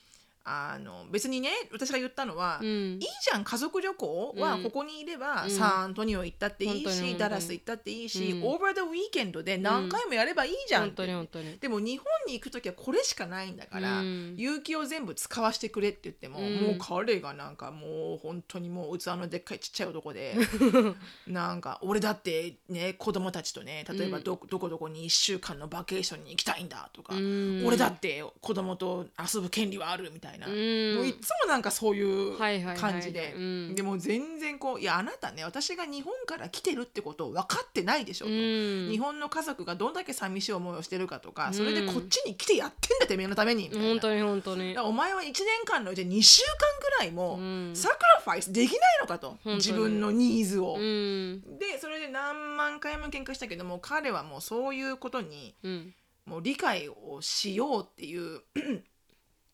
あの別にね私が言ったのは、うん。いいじゃん家族旅行はうん。ここにいれば、うん。サンアントニオ行ったっていいしダラス行ったっていいし、うん。オーバードウィーケンドで何回もやればいいじゃん本当ってに本当に。でも日本に行く時はこれしかないんだから、うん。有給を全部使わせてくれって言っても、うん。もう彼がなんかもう本当にもう器のでっかいちっちゃい男で なんか俺だってね子供たちとね例えばど,、どこどこに1週間のバケーションに行きたいんだとか、うん。俺だって子供と遊ぶ権利はあるみたいな、うん。もういつもなんかそういうはいはいはいはい。感じで。うん。でも全然こういやあなたね私が日本から来てるってことを分かってないでしょと。うん。日本の家族がどんだけ寂しい思いをしてるかとか、それでこっちに来てやってんだてめえのためにみたいな。本当に本当に。お前は1年間のうち2週間ぐらいもうん。サクラファイスできないのかと、自分のニーズを。うん。でそれで何万回も喧嘩したけども彼はもうそういうことにうん。もう理解をしようっていう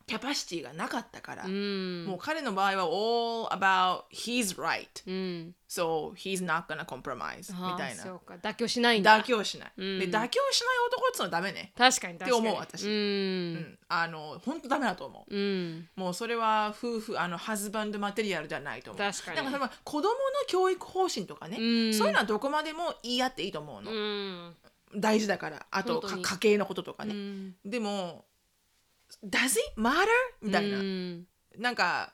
キャパシティがなかったから、うん。もう彼の場合は all about he's right. うん。So he's not gonna compromise みたいな。妥協しないんだ。妥協しない、うん。で妥協しない男っつうのはダメね。確かに確かに。って思う私。ううん。んあの本当ダメだと思う。うん。もうそれは夫婦あのハズバンドマテリアルじゃないと思う。確かに。だから子供の教育方針とかね、うん。そういうのはどこまでも言い合っていいと思うの、うん。大事だから。あと家計のこととかね、うん。でも Does it matter? みたいな、うん。なんか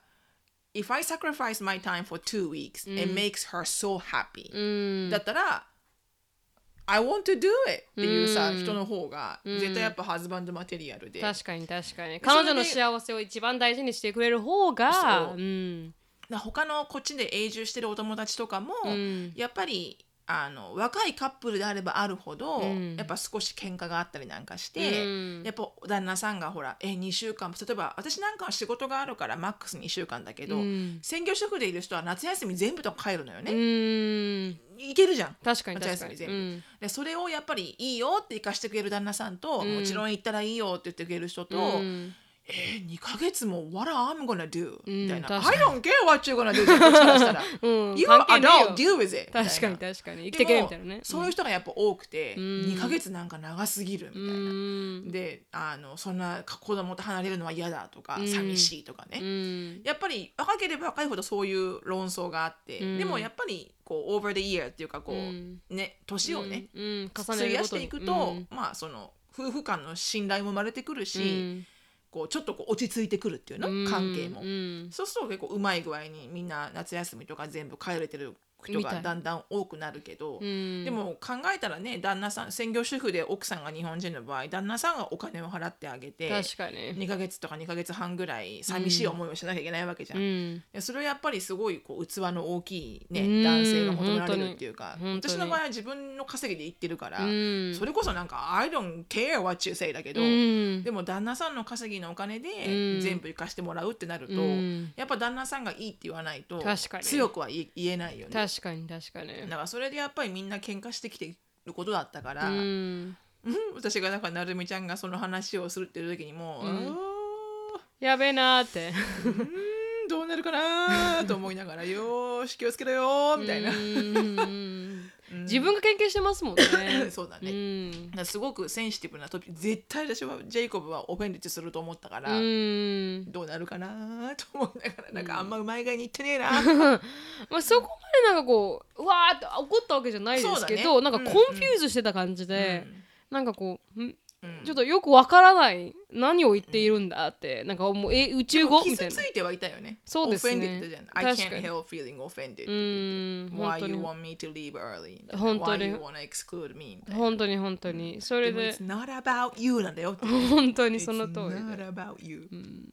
If I sacrifice my time for two weeks、it makes her so happy、うん。だったら I want to do it. っていうさ、うん。人の方がうん。絶対やっぱハズバンドマテリアルで、確かに確かに。彼女の幸せを一番大事にしてくれる方がそう。う他のこっちで永住してるお友達とかも、うん。やっぱりあの若いカップルであればあるほど、うん。やっぱ少し喧嘩があったりなんかして、うん。やっぱ旦那さんがほらえ2週間例えば私なんかは仕事があるからマックス2週間だけど、うん。専業主婦でいる人は夏休み全部とか帰るのようね、ん。いけるじゃん。確かに夏確かに。休み全部、うん。でそれをやっぱりいいよって行かしてくれる旦那さんと、うん。もちろん行ったらいいよって言ってくれる人と、うんえー、2ヶ月も What I'm gonna do、うんみたいな。I に。Don't care what you're gonna do こっちからしたら。うん You 関 are adult よ。deal with it 確かに確かに。生きてけみたいなね。そういう人がやっぱ多くて、ん。2ヶ月なんか長すぎるみたいな、うん。であのそんな子供と離れるのは嫌だとか、うん。寂しいとかね、うん。やっぱり若ければ若いほどそういう論争があって、うん。でもやっぱりこう over the year っていうかこう、うん。ね年をね、うん。うん。重ね費やしていくと、うん。まあその夫婦間の信頼も生まれてくるし、うんこうちょっとこう落ち着いてくるっていうの、うん。関係も、うん。そうすると結構うまい具合にみんな夏休みとか全部帰れてる人がだんだん多くなるけど、うん。でも考えたらね旦那さん専業主婦で奥さんが日本人の場合旦那さんがお金を払ってあげて確かに。2ヶ月とか2ヶ月半ぐらい寂しい思いをしなきゃいけないわけじゃん。うん。いやそれはやっぱりすごいこう器の大きい、ねうん。男性が求められるっていうか私の場合は自分の稼ぎで行ってるから、うん。それこそなんか「I don't care what you say」だけど、うん。でも旦那さんの稼ぎのお金うん。で全部貸してもらうってなると、うん。やっぱ旦那さんがいいって言わないと確かに。強くは言え言えないよね。確かに確かに。だからそれでやっぱりみんな喧嘩してきてることだったから、うん。うん？私がなんかなるみちゃんがその話をするっていう時にもう、うん。やべえなーって。うーんどうなるかなと思いながらよーし気をつけろよーみたいな、自分が研究してますもんね。そうだね。うん。だすごくセンシティブなトピック絶対私はジェイコブはオフェンディットすると思ったから、うん。どうなるかなと思いながらなんかあんまうまい具合に行ってねえな、まあそこまでなんかこううわーって怒ったわけじゃないですけど、ね。なんか confuse してた感じで、なんかこううんん？ちょっとよくわからない何を言っているんだってなんかもうえ宇宙語？みたいな。傷ついてはいたよね。そうですね。I 確 can't help feeling offended. Why 当 you に。want me to leave early? 本当に。Why you wanna exclude me? 本当に本当に。それで。It's not about you なんだよ。本当にその通りで。not about you.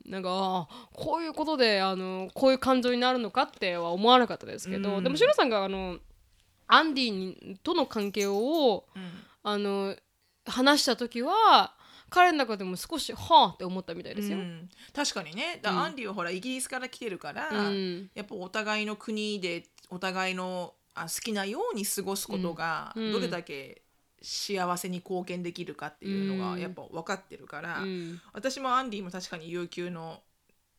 なんかあーこういうことであのこういう感情になるのかっては思わなかったですけど、うん。でもシロさんがあのアンディにとの関係をうん。あの話した時は彼の中でも少しはあって思ったみたいですよ。うん。確かにね。だアンディはほらイギリスから来てるから、うん。やっぱお互いの国でお互いのあ好きなように過ごすことがうん。どれだけ幸せに貢献できるかっていうのうん。がやっぱ分かってるから、うん。私もアンディも確かに有給の、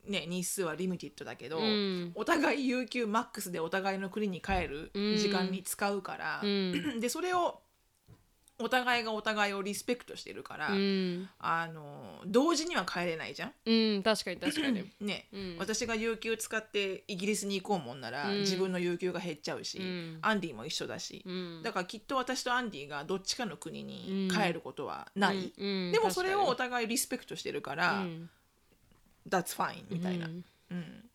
ね、日数はリミティッドだけど、うん。お互い有給マックスでお互いの国に帰る時間に使うから、うん。でそれをお互いがお互いをリスペクトしてるから、うん。あの同時には帰れないじゃん。うん確かに確かに。ね、うん。私が有給使ってイギリスに行こうもんなら、うん。自分の有給が減っちゃうし、うん。アンディも一緒だし、うん。だからきっと私とアンディがどっちかの国に帰ることはない、うん。うん。でもそれをお確互いリスペクトしてるか、からに That's fine みたいな、うん。うん。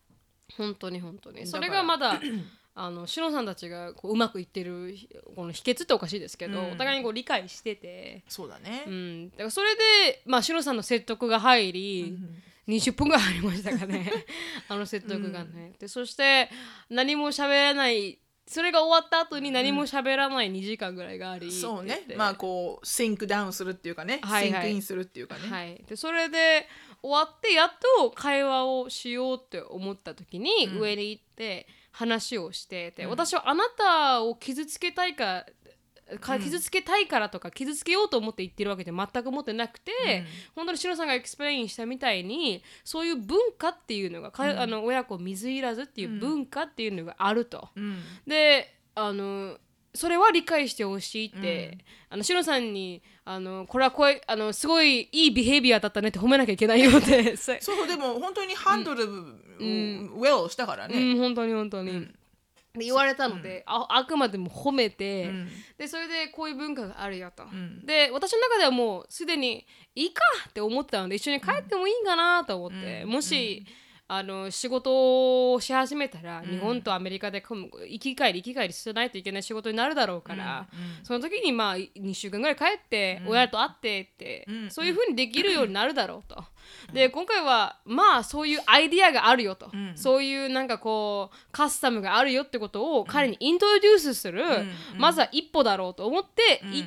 本当に本当に。だそれがまだ あのシノさんたちがこううまくいってるこの秘訣っておかしいですけど、うん。お互いにこう理解してて、そうだね、うん、だからそれで、まあ、シノさんの説得が入り、20分ぐらいありましたかね。あの説得がね、でそして何も喋らないそれが終わった後に何も喋らない2時間ぐらいがあり、そうねって。言ってまあこうシンクダウンするっていうかね、はいはい。シンクインするっていうかね、はい、でそれで終わってやっと会話をしようって思った時にうん。上に行って話をしてて、うん。私はあなたを傷つけたいか傷つけたいからとか傷つけようと思って言ってるわけじゃ全く思ってなくて、本当にしのさんが explain したみたいにそういう文化っていうのが、かうん。あの親子水入らずっていう文化っていうのがあると。うん。であのそれは理解してほしいって、あのシノさんにあのこれはこうあのすごいいい behavior だったねって褒めなきゃいけないよって。そそうでも本当にハンドル、ん。ウェルしたからうね、ん本当に本当に、うん。で言われたので、ああくまでも褒めて、うん。でそれでこういう文化があるよと、ん。で私の中ではもうすでにいいかって思ってたので一緒に帰ってもいいかなと思って、うん。もし、あの仕事をし始めたら、ん日本とアメリカで行き帰り行き帰りしないといけない仕事になるだろうから、うんその時にまあ2週間ぐらい帰って、親と会ってって、うんそういうふうにできるようになるだろうと。で今回はまあそういうアイディアがあるよと、うんそういうなんかこうカスタムがあるよってことを彼にイントロデュースする、んまずは一歩だろうと思って、うんい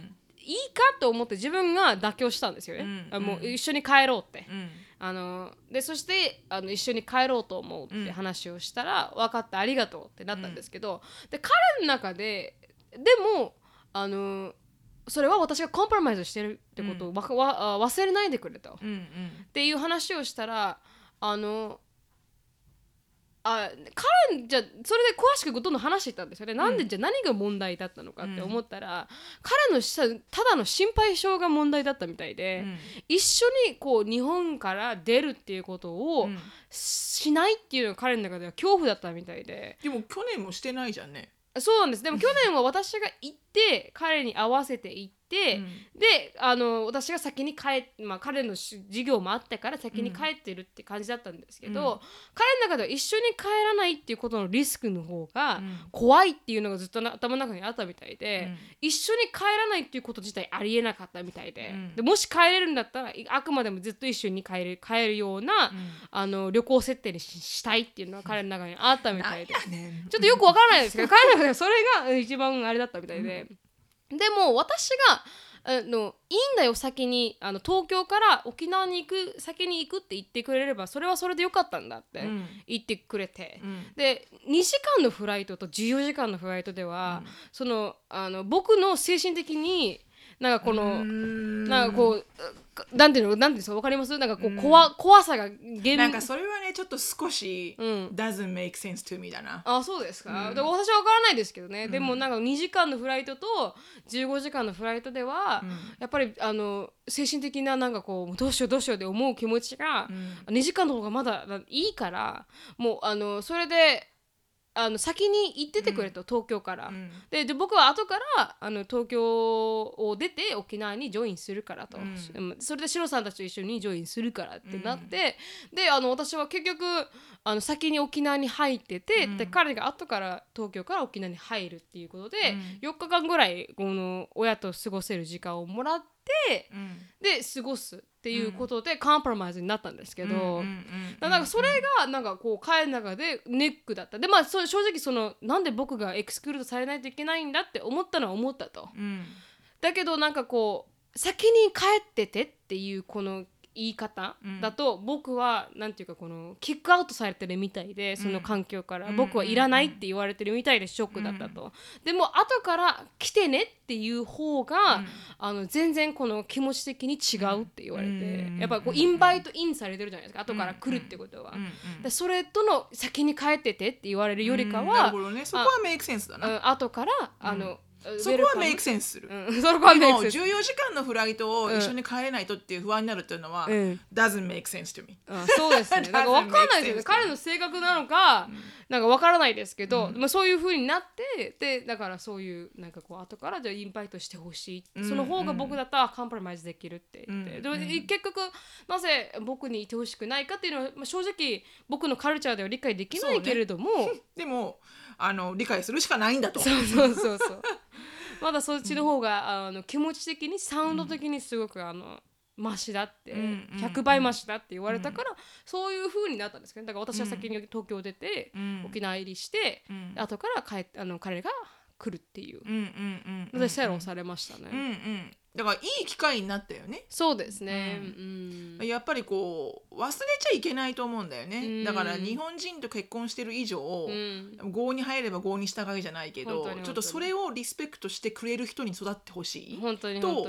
いいかと思って自分が妥協したんですよね、もう一緒に帰ろうって。うんあのでそしてあの一緒に帰ろうと思うって話をしたら、分かったありがとうってなったんですけど、で彼の中ででもあのそれは私がコンプラマイズしてるってことをわかわあ忘れないでくれと、っていう話をしたらあのあ彼じゃあそれで詳しくどんどん話していったんですよね、なんでじゃあ何が問題だったのかって思ったら、彼のしたただの心配性が問題だったみたいで、うん。一緒にこう日本から出るっていうことをうん。しないっていうのが彼の中では恐怖だったみたいで。でも去年もしてないじゃんね。そうなんです。でも去年は私が行って彼に合わせて行って、うん、であの私が先に帰っ、まあ、彼の授業もあったから先に帰ってるって感じだったんですけど、うん、彼の中では一緒に帰らないっていうことのリスクの方が怖いっていうのがずっと頭の中にあったみたいで、一緒に帰らないっていうこと自体ありえなかったみたいで,、でもし帰れるんだったらあくまでもずっと一緒に帰る帰るような、あの旅行設定にしたいっていうのは彼の中にあったみたいで、ちょっとよくわからないですけど 彼の中ではそれが一番あれだったみたいで。でも私があのいいんだよ先にあの東京から沖縄に行く先に行くって言ってくれればそれはそれでよかったんだって言ってくれて、うん、で2時間のフライトと14時間のフライトでは、うん、そのあの僕の精神的になんかこのなんかこうなんていうのなんていうんですかわかります？なんかこう、怖怖さがなんかそれはねちょっと少し、うん、doesn't make sense to me だな。あそうですか、うん、で私はわからないですけどね、うん、でもなんか2時間のフライトと15時間のフライトでは、やっぱりあの精神的ななんかこうどうしようどうしようで思う気持ちが、うん、2時間の方がまだいいからもうあのそれであの先に行っててくれと、うん、東京から、うん、でで僕は後からあの東京を出て沖縄にジョインするからと、うん、それでシロさんたちと一緒にジョインするからってなって、であの私は結局あの先に沖縄に入ってて、で彼が後から東京から沖縄に入るっていうことで、4日間ぐらいこの親と過ごせる時間をもらって、で過ごすっていうことでカンプロマイズになったんですけど。なんかそれがなんかこう彼の中でネックだった。でまあ正直そのなんで僕がエクスクルードされないといけないんだって思ったのは思ったと、うん、だけどなんかこう先に帰っててっていうこの言い方だと、うん、僕はなんていうかこのキックアウトされてるみたいでその環境から、うん、僕はいらないって言われてるみたいでショックだったと、うん、でも後から来てねっていう方が、あの全然この気持ち的に違うって言われて、やっぱこうインバイトインされてるじゃないですか後から来るってことは、でそれとの先に帰っててって言われるよりかは、なるほどね。そこはメイクセンスだな。後からあの、そこはメイクセンスする、うん、そこはメイクセンス14時間のフライトを一緒に帰れないとっていう不安になるっていうのは、うん、doesn't make sense to me、うん、そうですね。なんか分かんないですよね。彼の性格なのか、うん、なんか分からないですけど、うん、まあ、そういうふうになってでだからそういうなんかこう後からじゃあインバイトしてほしい、うん、その方が僕だったらカンプラマイズできるって言って、でも結局なぜ僕にいてほしくないかっていうのは、まあ、正直僕のカルチャーでは理解できないけれども、ね、でもあの理解するしかないんだと。そうそうそうそうまだそっちの方が、あの気持ち的にサウンド的にすごくあのマシだって、100倍マシだって言われたから、そういう風になったんですけどだから私は先に東京出て、沖縄入りして、後から帰あの彼が来るっていう。のでセロされましたね。うんうんだからいい機会になったよね。そうですね、うん、やっぱりこう忘れちゃいけないと思うんだよね、うん、だから日本人と結婚してる以上、うん、合に入れば合に従いじゃないけどちょっとそれをリスペクトしてくれる人に育ってほしい本当にと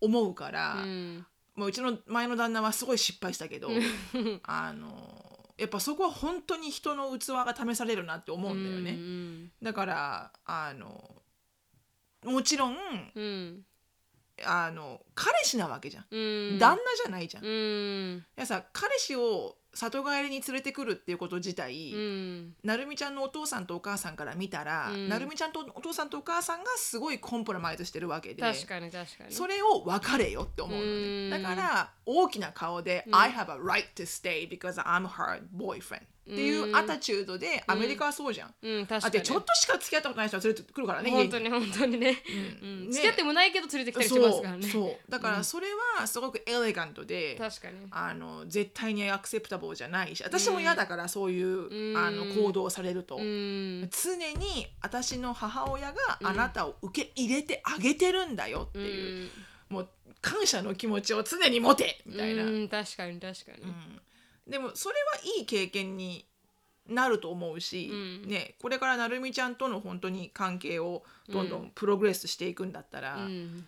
思うから、うん、もううちの前の旦那はすごい失敗したけど あのやっぱそこは本当に人の器が試されるなって思うんだよね、うんうん、だからあのもちろん、うんあの彼氏なわけじゃん、うん、旦那じゃないじゃん、うん、いやさ彼氏を里帰りに連れてくるっていうこと自体、うん、なるみちゃんのお父さんとお母さんから見たら、うん、なるみちゃんとお父さんとお母さんがすごいコンプラマイズしてるわけで確かに確かに。それを別れよって思うのね、だから大きな顔で、I have a right to stay because I'm her boyfriend っていうアタチュードでアメリカはそうじゃん。うん、確かに。ちょっとしか付き合ったことない人は連れてくるからね。本当に本当にね。うん、付き合ってもないけど連れてきたりしますからね。そうだからそれはすごくエレガントで、確かにあの絶対にアクセプタブルじゃないし、私も嫌だからそういう、あの行動をされると、常に私の母親があなたを受け入れてあげてるんだよっていう、もう感謝の気持ちを常に持てみたいな。確かに確かに。でもそれはいい経験になると思うし、うん、ね、これからなるみちゃんとの本当に関係をどんどんプログレスしていくんだったら、うん、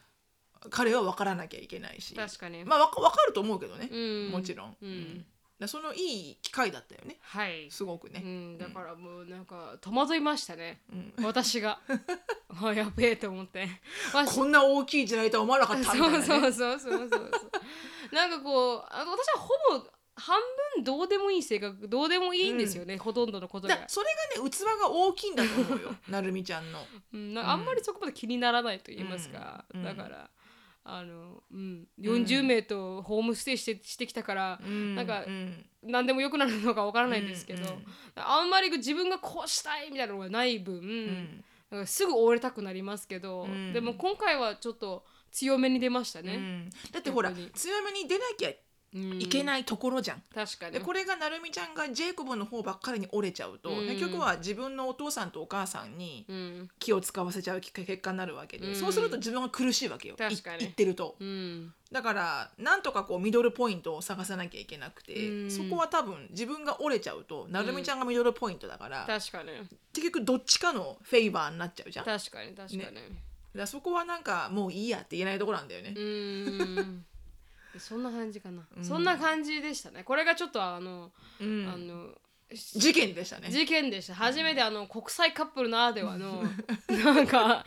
彼は分からなきゃいけないし確かにまあ分かると思うけどね、うん、もちろん。うんそのいい機会だったよね。はい。すごくね。うん、だからもうなんか戸惑いましたね。うん、私が。あやべえと思って。こんな大きい地雷とは思わなかったみたいな、ね、そうそうそうそうそう。なんかこうあの私はほぼ半分どうでもいい性格どうでもいいんですよね、うん、ほとんどのことが。それがね器が大きいんだと思うよ。なるみちゃんの、うん、あんまりそこまで気にならないと言いますか、うん、だからあの、うん、40名とホームステイしてしてきたから、うん。なんかうん。何でもよくなるのかわからないんですけど、うん。うん。あんまり自分がこうしたいみたいなのがない分、うん。なんかすぐ折れたくなりますけど、うん。でも今回はちょっと強めに出ましたね。うん。だってほら逆に。強めに出なきゃうんいけないところじゃん。確かに。でこれがなるみちゃんがジェイコブの方ばっかりに折れちゃうと、うん。結局は自分のお父さんとお母さんにうん。気を使わせちゃう結果になるわけで、うん。そうすると自分が苦しいわけよ。確かに。い言ってると。うん。だからなんとかこうミドルポイントを探さなきゃいけなくて、うん。そこは多分自分が折れちゃうとなるみちゃんがミドルポイントだから、確かに。結局どっちかのフェイバーになっちゃうじゃん。確かに確かに、らそこはなんかもういいやって言えないところなんだよねそんな感じかな、うん。そんな感じでしたね。これがちょっとあの、うん。あの事件でしたね。事件でした。初めてあの国際カップルならではの なんか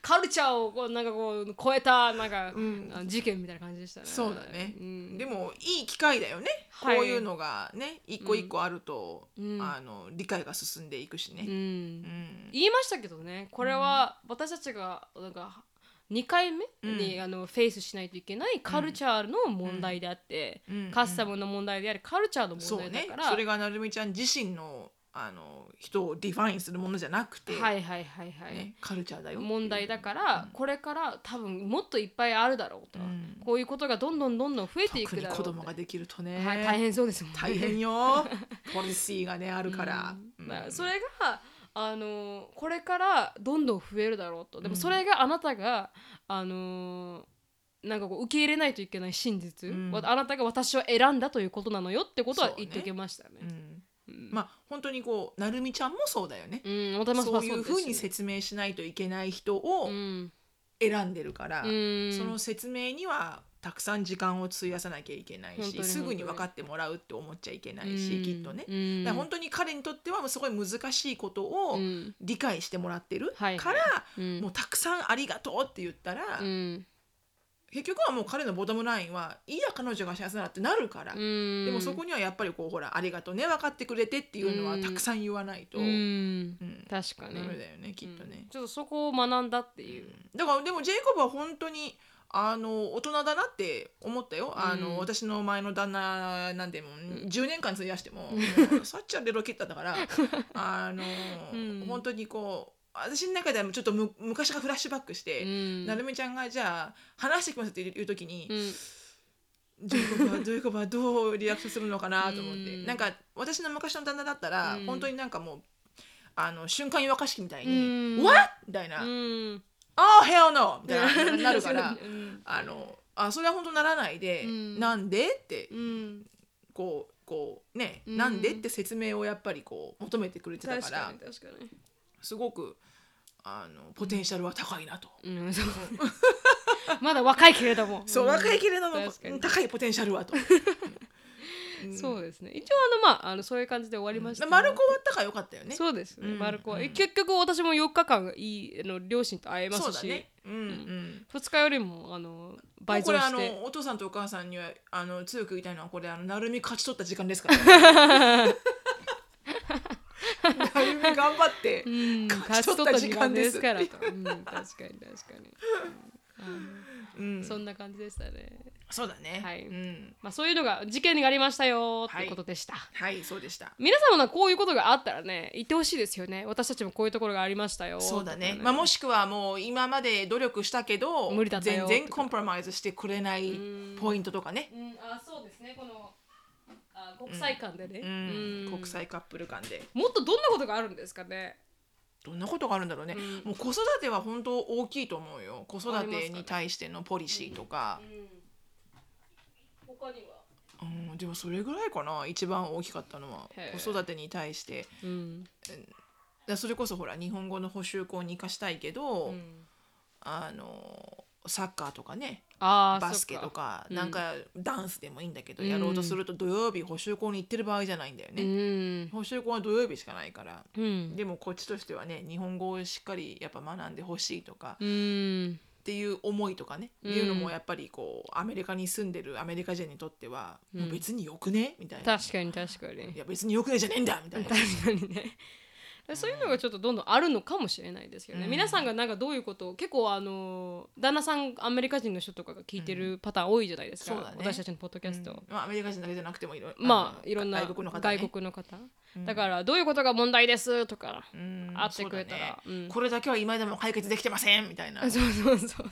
カルチャーをこうなんかこう超えたなんか、うん。事件みたいな感じでしたね。そうだね、うん、でもいい機会だよね、はい。こういうのがね一個一個あると、うん。あの理解が進んでいくしね。言いましたけどね。これは私たちがなんか2回目に、うん。あの face しないといけないカルチャーの問題であって、うん。カスタムの問題でありカルチャーの問題だから、それがなるみちゃん自身のあの人を define するものじゃなくて、はいはいはいはい、ね、カルチャーだよ問題だから、これから多分もっといっぱいあるだろうと、うん。こういうことがどんどんどんどん増えていくだろうって。子供ができるとね、はい、大変そうですもんね。大変よ。ポリシーがねあるから、うん。まあそれがあのこれからどんどん増えるだろうと。でもそれがあなたが、あのなんかこう受け入れないといけない真実、うん。わあなたが私を選んだということなのよってことは言っておきましたね。うん。まあ本当にこうなるみちゃんもそうだよね、うん、そういうふうに説明しないといけない人をうん。選んでるから、うん。その説明にはたくさん時間を費やさなきゃいけないしすぐに分かってもらうって思っちゃいけないし、うん。きっとね、うん。だから本当に彼にとってはすごい難しいことをうん。理解してもらってるから、うん。もうたくさんありがとうって言ったら、うん。結局はもう彼のボトムラインはいいや彼女が幸せだなってなるから、うん。でもそこにはやっぱりこうほらありがとうね分かってくれてっていうのはうんたくさん言わないと、ううん。ん確かに、だよねきっとね。ちょっとそこを学んだっていう、だからでもジェイコブは本当にあの大人だなって思ったよ、あうん。の私の前の旦那なんでも10年間費やしても、もうさっちゃんレロキッタだから あの、うん。本当にこう私の中ではちょっとむ昔がフラッシュバックして、うん。なるみちゃんがじゃあ話してきますっていう時に、うん。ジェイコブはジェイコブはどうリアクションするのかなと思って、うん。なんか私の昔の旦那だったら、うん。本当になんかもうあの瞬間湯沸かし器みたいうん。に「What?」みたいな「うんああ hell no!」みたいななるから うん。あのあそれは本当ならないで、うん。なんでってうん。こうこうね、うん。なんでって説明をやっぱりこう求めてくれてたか確からに確かに。すごくあのポテンシャルは高いなと。うん。そう。まだ若いけれども。そう、ん若いけれども確かに。高いポテンシャルはと。そうですね。一応あのまああのそういう感じで終わりました。ね、丸子終わったからよかったよね。そうですね、うん。マルコは、うん。結局私も4日間いいあの両親と会えますし、そうだね。うんうん。2日よりもあの倍これあ増してのお父さんとお母さんにはあの強く言いたいのはこれあのなるみ勝ち取った時間ですから、ね。なるみ頑張って、うん勝勝ち取った時間です。からうん、確かに確かに、うんうん、そんな感じでしたね。そうだね。はい。うん。まあそういうのが事件がありましたよってはい。ことでした、はい、そうでした。皆様がこういうことがあったらね言ってほしいですよね。私たちもこういうところがありましたよそうだね。まあ、もしくはもう今まで努力したけど無理だ全然コンプラマイズしてくれないうんポイントとかね、うん、あそうですね。このあ国際間でね、うん。うん。国際カップル間で。もっとどんなことがあるんですかねどんなことがあるんだろうね、うん。もう子育ては本当大きいと思うよ。子育てに対してのポリシーとか、他には？うん。でもそれぐらいかな。一番大きかったのは。子育てに対して。うん。だそれこそほら日本語の補習校に生かしたいけど、うん。あのサッカーとかねあーバスケとかうんなんかダンスでもいいんだけど、うん。やろうとすると土曜日補習校に行ってる場合じゃないんだようね、ん。補習校は土曜日しかないからうん。でもこっちとしてはね日本語をしっかりやっぱ学んでほしいとかうん。っていう思いとかね、うん。いうのもやっぱりこうアメリカに住んでるアメリカ人にとっては、別によくねみたいな。確かに確かに。いや別によくねじゃねえんだみたいな。確かにねそういうのがちょっとどんどんあるのかもしれないですけどね、うん。皆さんがなんかどういうことを結構あの旦那さんアメリカ人の人とかが聞いてるパターン多いじゃないですか、そうだね。私たちのポッドキャスト、うん。まあ、アメリカ人だけじゃなくてもいろまあいろんな外国の方、ね、外国の方だからどういうことが問題ですとかうん。会ってくれたら、ね。うん。これだけは今でも解決できてませんみたいな、そうそうそうそう。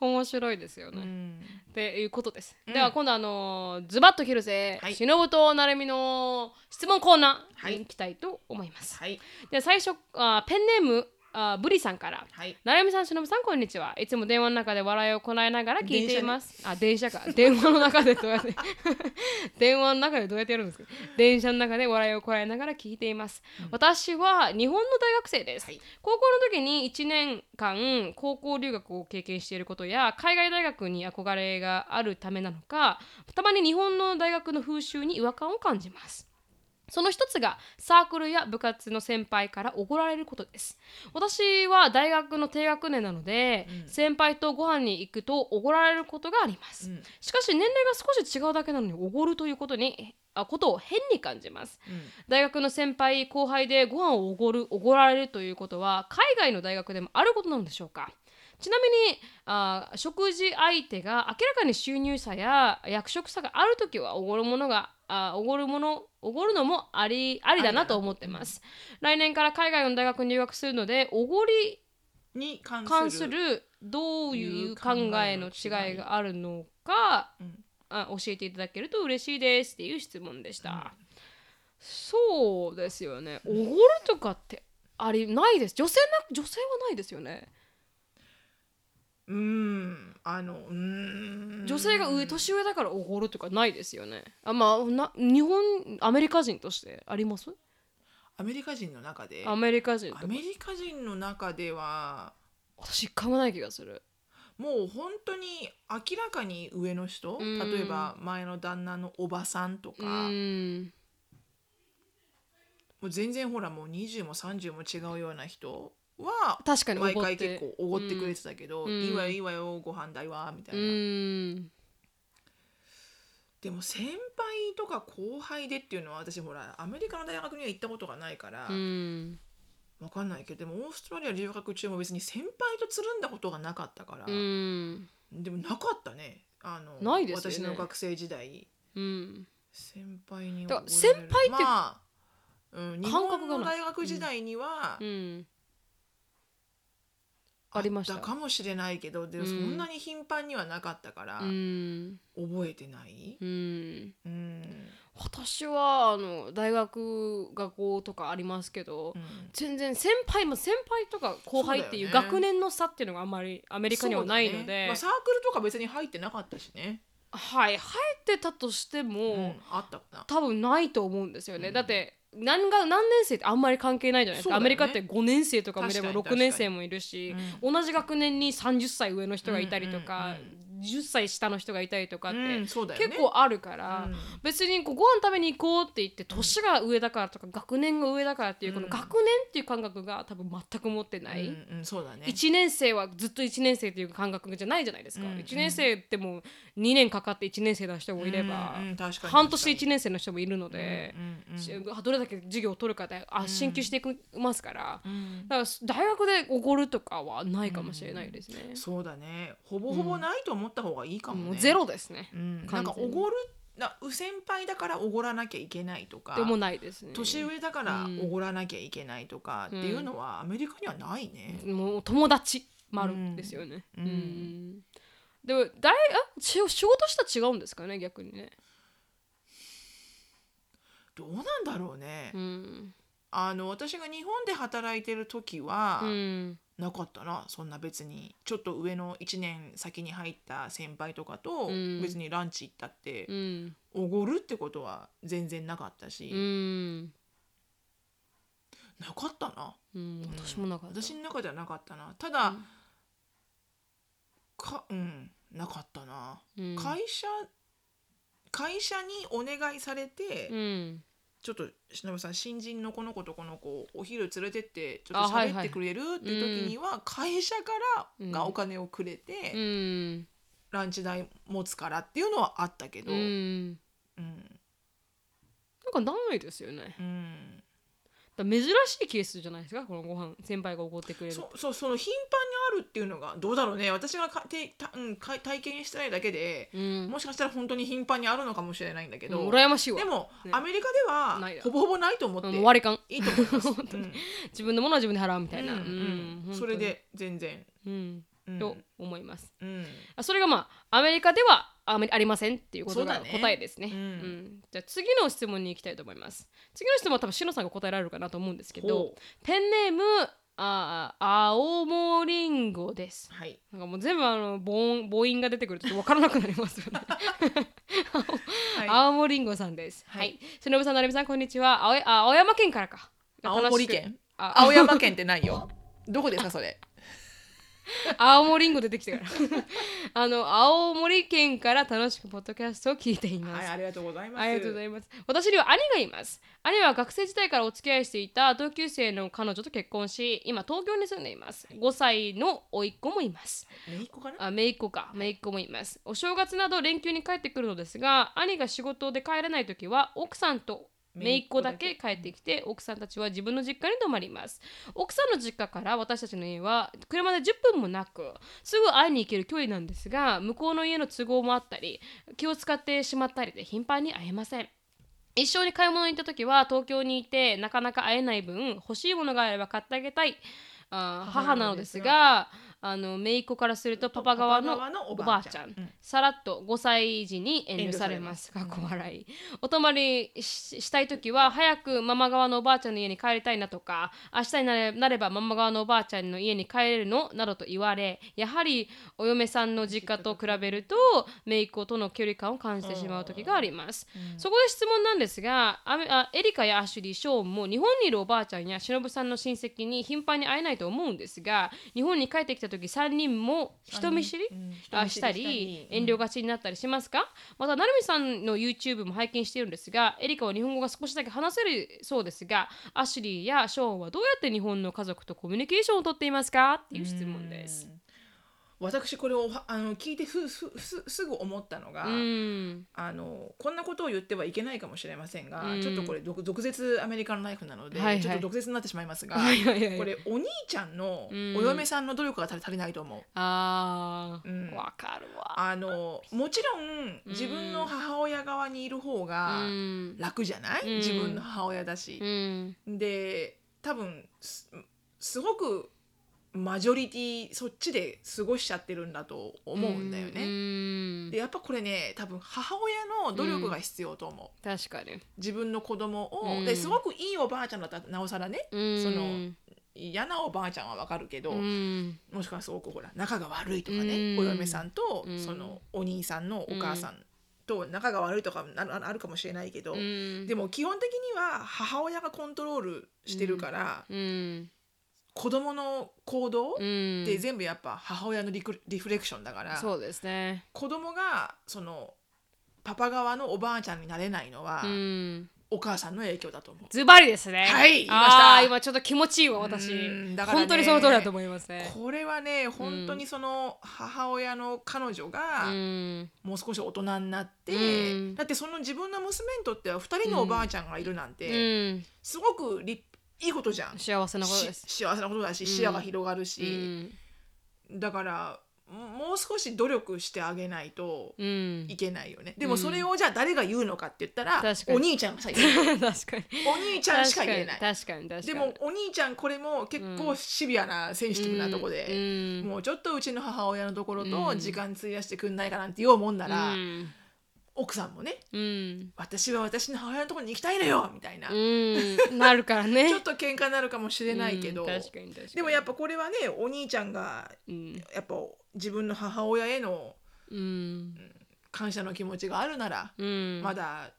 面白いですよね、うん。っていうことです、うん。では今度あのズバッと切るぜ、はい。しのぶとなるみの質問コーナーに行きたいと思います、はい。で最初あペンネームあブリさんからはいなるみさん、しのぶさん、こんにちは。いつも電話の中で笑いをこらえながら聞いています。あ、電車か。電話の中でどうやって？電話の中でどうやってやるんですか？電車の中で笑いをこらえながら聞いています。私は日本の大学生です。はい高校の時に1年間高校留学を経験していることや海外大学に憧れがあるためなのかたまに日本の大学の風習に違和感を感じますその一つがサークルや部活の先輩からおごられることです。私は大学の低学年なので、うん。先輩とご飯に行くとおごられることがあります、うん。しかし年齢が少し違うだけなのにおごるということにあことを変に感じます。うん。大学の先輩後輩でご飯をおごるおごられるということは海外の大学でもあることなのでしょうか。ちなみにあ食事相手が明らかに収入差や役職差があるときはおごるものがあおごるものおごるのもありありだなと思ってます、来年から海外の大学に留学するのでおごりに関関するするどういう考えの違いがあるのかうん。あ教えていただけると嬉しいですっていう質問でした、そうですよね。おごるとかってありないです。女性な女性はないですよねうんあのうん。女性が上年上だからおごるとかないですよね。あまあな日本アメリカ人としてあります？アメリカ人の中で。アメリカ人とか。アメリカ人の中では。私一回もない気がする。もう本当に明らかに上の人うん。例えば前の旦那のおばさんとか、うーん。もう全然ほらもう20も30も違うような人は確かにお毎回結構おごってくれてたけど「うんいいわよいいわよご飯代は」みたういな、ーん。でも先輩とか後輩でっていうのは私ほらアメリカの大学には行ったことがないから、うん。わかんないけどでもオーストラリア留学中も別に先輩とつるんだことがなかったから、うん。でもなかったね。あのないですよね。私の学生時代。うん。先輩に先輩ってまあうん、日本の大学時代には、うんありました。かもしれないけどでもうん。そんなに頻繁にはなかったから、うん。覚えてない、うん。うん。私はあの大学学校とかありますけど、うん。全然先輩も先輩とか後輩っていう学年の差っていうのがあんまりアメリカにはないので、ね。まあ、サークルとか別に入ってなかったしね、はい。入ってたとしても、うん。あったかな多分ないと思うんですよね、うん。だって何が何年生ってあんまり関係ないじゃないですか、ね。アメリカって5年生とかもいれば確かに6年生もいるし、同じ学年に30歳上の人がいたりとか、10歳下の人がいたりとかって、結構あるから、うん。別にこうご飯食べに行こうって言って年が上だからとか学年が上だからっていうこのうん。学年っていう感覚が多分全く持ってない、うんうん、そうだね。1年生はずっと1年生っていう感覚じゃないじゃないですか、うん1年生ってもう2年かかって1年生の人もいれば、うんうん半年1年生の人もいるので、うんうんしどれだけ授業を取るかであ進級していきますから、うん。だから大学でおごるとかはないかもしれないですね、そうだね。ほぼほぼないと思った方がいいかもね、もうゼロですね、うん、なんかおごるな先輩だからおごらなきゃいけないとかでもないですね年上だからうんおごらなきゃいけないとかっていうのはアメリカにはないね。もう友達丸ですよね。ううんんでも大あし仕事したら違うんですかね逆にね。どうなんだろうね。うん。あの私が日本で働いてる時はうん。なかったなそんな別にちょっと上の1年先に入った先輩とかとうん別にランチ行ったってうん。おごるってことは全然なかったし、うん。なかったな。うん。私もなかった。私の中ではなかったな。ただ、うんかうんなかったな。うん会社会社にお願いされて、うん。ちょっとしのぶさん新人のこの子とこの子をお昼連れてってちょっと喋ってくれるっていう時には会社からがお金をくれて、うん。ランチ代持つからっていうのはあったけど、ううんん。なんかないですよね。うんだ珍しいケースじゃないですかこのご飯先輩がおごってくれる。そうそうその頻繁にあるっていうのがどうだろうね。私がかてた、うん、か体験してないだけで、うん。もしかしたら本当に頻繁にあるのかもしれないんだけど、うん羨ましいわ。でも、ね。アメリカではほぼほぼないと思って、うん割り勘。いいと思います、うん。自分のものは自分で払うみたいな、うんそれで全然、うん、うん。と思います。うん。あそれがまあアメリカではあめありませんっていうことが答えですね。うん。うん。じゃあ次の質問に行きたいと思います。次の質問は多分しのさんが答えられるかなと思うんですけどペンネームあ青もりんごです。はい。なんかもう全部あの母音母音が出てくると分からなくなりますよね。はい。青森んごさんです。は。はい。いしのぶさん、なるみさん、こんにちは。青いあ青山県からか。青森県？あ青山県ってないよ。どこですかそれ？青森んご出てきてから。あの、青森県から楽しくポッドキャストを聞いています。はいありがとうございますありがとうございます。私には兄がいます。兄は学生時代からお付き合いしていた同級生の彼女と結婚し、今東京に住んでいます。5歳の甥っ子もいます。めいっ子かな？あ、姪っ子か、姪っ子もいます。お正月など連休に帰ってくるのですが、兄が仕事で帰れないときは、奥さんと姪っ子だけ帰ってきて、奥さんたちは自分の実家に泊まります。奥さんの実家から私たちの家は車で10分もなく、すぐ会いに行ける距離なんですが、向こうの家の都合もあったり、気を使ってしまったりで頻繁に会えません。一緒に買い物に行った時は東京にいてなかなか会えない分欲しいものがあれば買ってあげたいあー母なのですがあの姪っ子からするとパパ側のおおばあちゃん。さらっと5歳児に遠慮されます。遠慮されます。かっこ笑いお泊まりししたい時は早くママ側のおばあちゃんの家に帰りたいなとか明日になれなればママ側のおばあちゃんの家に帰れるの？などと言われやはりお嫁さんの実家と比べると姪っ子との距離感を感じてしまう時があります、そこで質問なんですがあエリカやアシュリーショーンも日本にいるおばあちゃんや忍さんの親戚に頻繁に会えないと思うんですが日本に帰ってきた時3人も人見知り、うん。あしたり遠慮がちになったりしますか？また成美さんの YouTube も拝見しているんですがエリカは日本語が少しだけ話せるそうですがアシュリーやショーンはどうやって日本の家族とコミュニケーションをとっていますか？っていう質問です。私これをあの聞いてふふすすぐ思ったのが、うん。あのこんなことを言ってはいけないかもしれませんが、うん。ちょっとこれ毒毒舌アメリカンライフなので、はいはい。ちょっと毒舌になってしまいますが、はいはいはい。これお兄ちゃんのうん。お嫁さんの努力が足り足りないと思う。うん。わ、かるわ。あのもちろん自分の母親側にいる方がうん。楽じゃない、うん。自分の母親だし。う。ん。で多分すすごくマジョリティそっちで過ごしちゃってるんだと思うんだよね。うんでやっぱこれね多分母親の努力が必要と思う。確かに。自分の子供を、うん。ですごくいいおばあちゃんだったらなおさらね、うん。その嫌なおばあちゃんはわかるけど、うん。もしくはすごくほら仲が悪いとかね、うん。お嫁さんと、うん。そのお兄さんのお母さんと仲が悪いとかあるかもしれないけど、うん。でも基本的には母親がコントロールしてるから、うん子供の行動っうんて全部やっぱ母親のリクリフレクションだから、そうですね。子供がそのパパ側のおばあちゃんになれないのは、うんお母さんの影響だと思う。ズバリですね。はい言いましたあー今ちょっと気持ちいいわ私うんだ。からね本当にその通りだと思いますね。これはね本当にその母親の彼女うがんもう少し大人になって、うんだってその自分の娘にとっては2人のおばあちゃんがいるなんうて、んすごくりいいことじゃん。幸せなことです。し幸せなことだし視野が広がるうし、ん。だからもう少し努力してあげないとうん。いけないよね、でもそれをじゃあ誰が言うのかって言ったら、お兄ちゃんが。お兄ちゃんしか言えない。確かに。でもお兄ちゃんこれも結構シビアなセンシティブなとこで、うん。もうちょっとうちの母親のところうん。と時間費やしてくんないかなんて言おうもんなら、うん奥さんもねうん私は私の母親のところに行きたいのよみたいな、うん。なるからね。ちょっと喧嘩になるかもしれないけど、うん。でもやっぱこれはねお兄ちゃんがうん。やっぱ自分の母親へのうん。感謝の気持ちがあるなら、うん。まだ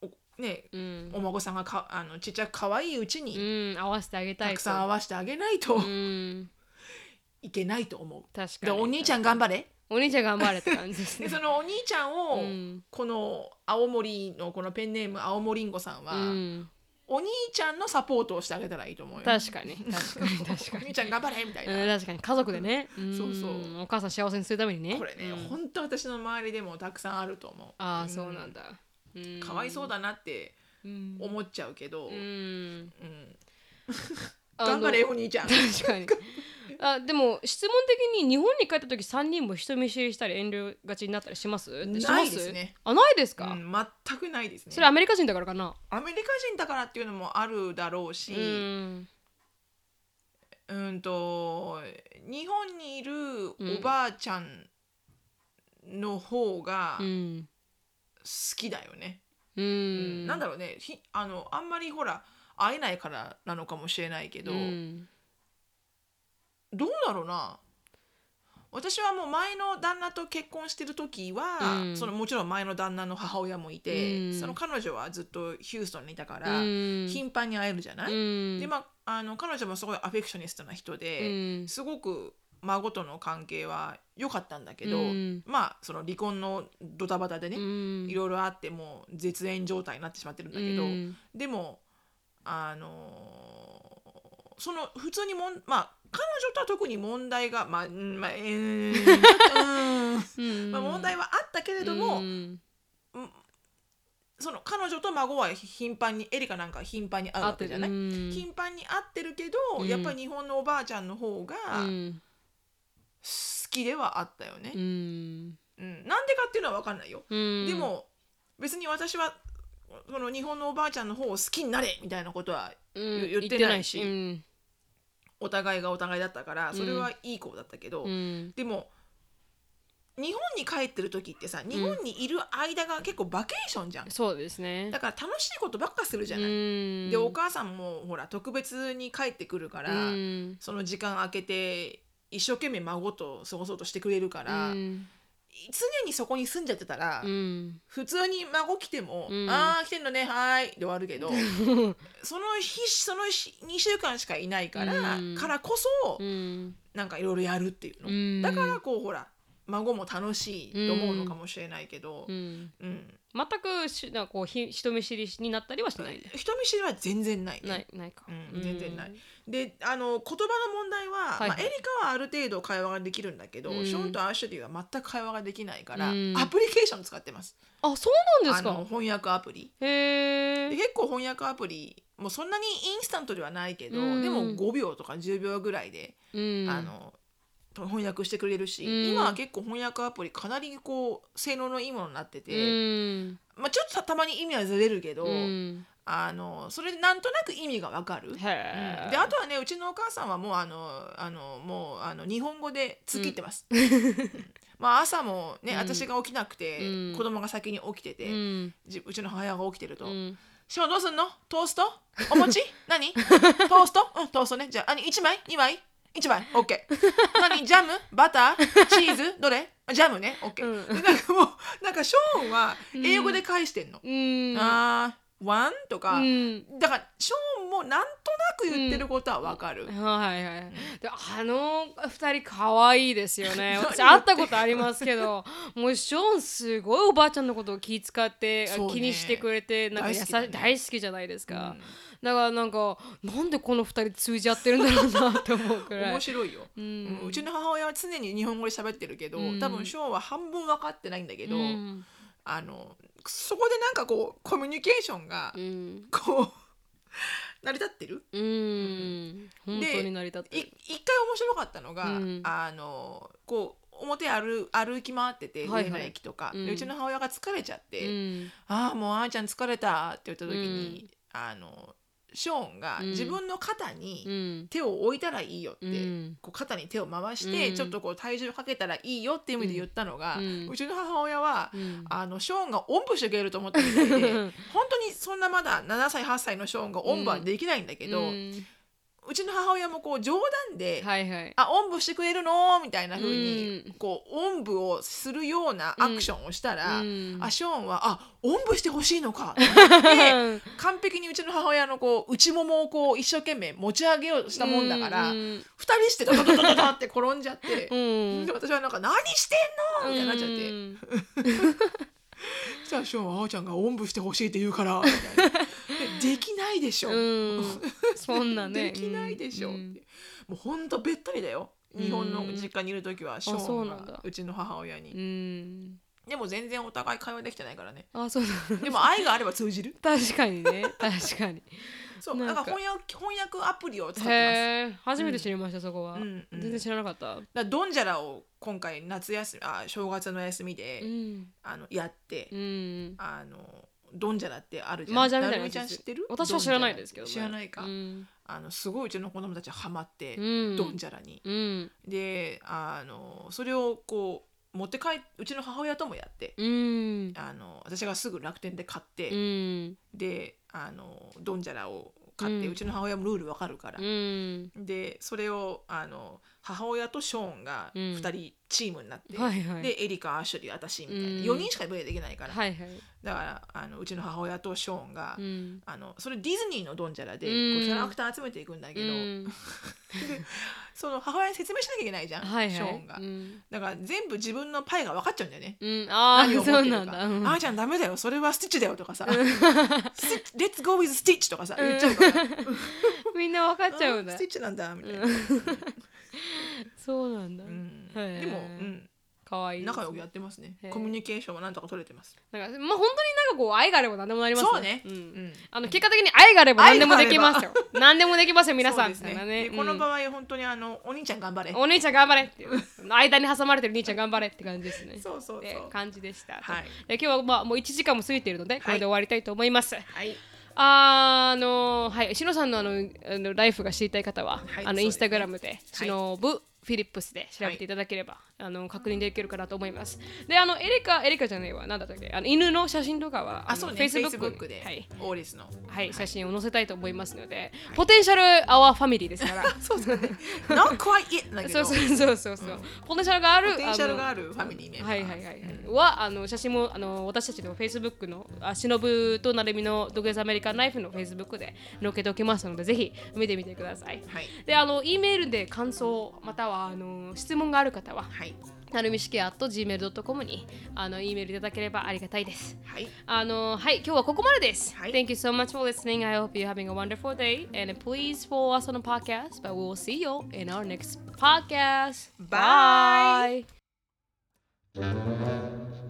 おねうん。お孫さんがかあのちっちゃく可愛いうちうにん。合わせてあげたいと。たくさん合わせてあげないとうん。いけないと思う。確かに。でお兄ちゃん頑張れお兄ちゃん頑張れって感じですね。でそのお兄ちゃんを、うんこの青森のこのペンネーム青森んごさんは、うんお兄ちゃんのサポートをしてあげたらいいと思うよ。確かに 確かに 確かおに。兄ちゃん頑張れみたいな。うん確かに家族でね。んそうそうお母さん幸せにするためにね。これね、うん本当私の周りでもたくさんあると思う。ああんそうなんだ。うんかわいそうだなってうん思っちゃうけど、ううんん頑張れお兄ちゃん。確かに。あでも質問的に日本に帰った時3人も人見知りしたり遠慮がちになったりします？ないですね。あないですか、うん、全くないですね。それアメリカ人だからかな。アメリカ人だからっていうのもあるだろうし、うん。うんと日本にいるおばあちゃんの方が好うん。きだよね。ううんん。なんだろうね。ひあのあんまりほら会えないからなのかもしれないけど、うん。どうだろうな。私はもう前の旦那と結婚してる時は、うん。そのもちろん前の旦那の母親もいて、うん。その彼女はずっとヒューストンにいたから、うん。頻繁に会えるじゃない、うん。でまああの彼女もすごいアフェクショニストな人で、うん。すごく孫との関係は良かったんだけど、うん。まあその離婚のドタバタでね、うん。いろいろあってもう絶縁状態になってしまってるんだけど、うん。でもあのーその普通にもんまあ彼女とは特に問題がまあ、うんまあ、えーまあ問題はあったけれども、うん。その彼女と孫は頻繁にエリカなんかは頻繁に会うわけじゃない、うん。頻繁に会ってるけど、うん。やっぱり日本のおばあちゃんの方がうん。好きではあったよね、うん。うん。なんでかっていうのは分かんないよ、うん。でも別に私はその日本のおばあちゃんの方を好きになれみたいなことはうん言ってないし。うん。お互いがお互いだったからそれはいい子だったけど、うん。でも日本に帰ってる時ってさ日本にいる間が結構バケーションじゃん、そうですね。だから楽しいことばっかするじゃない、うん。でお母さんもほら特別に帰ってくるから、うん。その時間空けて一生懸命孫と過ごそうとしてくれるから、うん常にそこに住んじゃってたら、うん。普通に孫来ても「うん。ああ来てんのねはーい」で終わるけど その日その日2週間しかいないから、うん。からこそ、うん。なんかいろいろやるっていうの、うん。だからこうほら孫も楽しいと思うのかもしれないけど、うん。うん全くしなこうひ人見知りになったりはしないね。人見知りは全然ないね。ないないか。うん、全然ない。であの言葉の問題は、はいはい。まあ、エリカはある程度会話ができるんだけど、うん。ショーンとアッシュリーは全く会話ができないから、うん。アプリケーション使ってます。あそうなんですか？あの翻訳アプリ。へえで結構翻訳アプリもうそんなにインスタントではないけど、うん。でも5秒とか10秒ぐらいで、うん。あの翻訳してくれるし、うん。今は結構翻訳アプリかなりこう性能のいいものになってて、うん。まあ、ちょっとたたまに意味はずれるけど、うん。あのそれでなんとなく意味がわかる。であとはねうちのお母さんはもうあのあのもうあの日本語で突っ切ってます。まあ朝もね、うん。私が起きなくて、うん。子供が先に起きてて、ううんちの母親が起きてると。うん「ショーンどうすんの？トースト？お餅？何？トースト？うんトーストね。じゃあ何1枚？2枚？1枚。OK 何？ジャム？バター？チーズ？どれ？ジャムね。OK、うん。でなんかもうなんかショーンは英語で返してんの。うん。あーワンとか、うん。だからショーンもなんとなく言ってることはわかる、はいはい。であの二人可愛いですよね。私何会ったことありますけど、もうショーンすごいおばあちゃんのことを気遣って、ね。気にしてくれてなんか優しね。大好きじゃないですか。うん。だからなんかなんでこの二人通じ合ってるんだろうなって思うくらい。面白いよ、ううん。んうちの母親は常に日本語で喋ってるけど、うん。多分ショーンは半分分かってないんだけど、うん。あのそこでなんかこうコミュニケーションがうん。こう成り立ってる？うん。本当に成り立っている。一回面白かったのが、うん。あのこう表歩歩き回っててはいはい。上野駅とか、うん。でうちの母親が疲れちゃって「うん。ああもうあーちゃん疲れた」って言った時に、あのショーンがうん。自分の肩にうん。手を置いたらいいよって、うん。こう肩に手を回して、うん。ちょっとこう体重かけたらいいよっていう意味で言ったのが、ううん。ちの母親は、うん。あのショーンがおんぶしてくれると思ったみたいで 本当にそんなまだ7歳8歳のショーンがおんぶはできないんだけど、ううんちの母親もこう冗談で「はいはい。あおんぶしてくれるの?」みたいな風に、うんこうおんぶをするようなアクションをしたら、うんあショーンは「あおんぶしてほしいのか」って 完璧にうちの母親のこう内ももをこう一生懸命持ち上げようとしたもんだから、う二ん人してドドドドドドって転んじゃって。うんで私はなんか「何してんの?」みたいになっちゃって、うん そしたらショーンは「あーちゃんがおんぶしてほしいって言うから」みたいなでできないでしょ」うん、そんなね。できないでしょ」うん。もうほんとべったりだよ。日本の実家にいる時はショーンがうちの母親に。うん。でも全然お互い会話できてないからね。あそうだ。でも愛があれば通じる？確かにね。確かに。そうなんんか翻訳翻訳アプリを使ってます。初めて知りました、そこは、うんうん。全然知らなかった。だドンジャラを今回夏休みあ正月の休みで、うん。あのやって、うん。あのドンジャラってあるじゃん。麻雀みたいなちゃん知ってる？私は知らないですけど、ね、知らないか、うん。あのすごいうちの子供たちはハマって、うん。ドンジャラに。うん。であのそれをこう持って帰うちの母親ともやって、うん。あの私がすぐ楽天で買って、うん。であのドンジャラを買って、ううんちの母親もルールわかるから、うん。でそれをあの母親とショーンがうん。2人チームになって、はいはい。でエリカアシュリー私みたいな、うん。4人しかプレイできないから、はいはい。だからあのうちの母親とショーンが、うん。あのそれディズニーのドンジャラで、うん。こうキャラクター集めていくんだけど、うん。その母親に説明しなきゃいけないじゃん、はいはい。ショーンが、うん。だから全部自分のパイが分かっちゃうんだよね。うん、あ何あそうなんだ、うん。あーちゃんダメだよそれはスティッチだよとかさ「スティッチ Let's go with Stitch」とかさ言っちゃうから、みんな分かっちゃうんだ。スティッチなんだみたいな、そうなんだ、うん。へー。でも、うん、かわいい仲良くやってますね。へー。コミュニケーションはなんとか取れてます。なんかまあ本当になんかこう愛があれば何でもなりますそうね、ううん。ん。あの結果的に愛があれば何でもできますよ。何でもできますよ。皆さんみそうですたいなね。でこのうん。場合本当にあのお兄ちゃん頑張れ。お兄ちゃん頑張れ。っていう。間に挟まれてる兄ちゃん頑張れって感じですね。そうそうそう。って感じでした、はい。で今日はまあもう1時間も過ぎているのでこれで終わりたいと思います、はいあのはい、しのさんのあのあのライフが知りたい方は、あのはいそうですね。インスタグラムで、はいしのぶフィリップスで調べてい。ただければ、あの確認できるかなと思います。で、あのエリカ、エリカじゃないわ、なんだったっけ、あの犬の写真とかは、のあそうね。Facebook, で、はい、オーリスの。はい、写真を載せたいと思いますので、ポテンシャルアワーファミリーですから。そうだね Not quite it だけどそうそうそうそうそう、ポテンシャルがあるポテンシャルがあるるファミリーメンバーはいはい。はい。はい、はあの写真もあの私たちの Facebook のあしのぶとなるみのドグレスアメリカンライフの Facebook で載っけておきますのでぜひ見てみてください。はい。であの E メールで感想またはあの質問がある方ははいなるみしき at gmail.com にあの E メールいただければありがたいです。はいあのはい今日はここまでです。はい Thank you so much for listening. I hope you're having a wonderful day and please follow us on the podcast. But we will see you in our next podcast. Bye. Bye.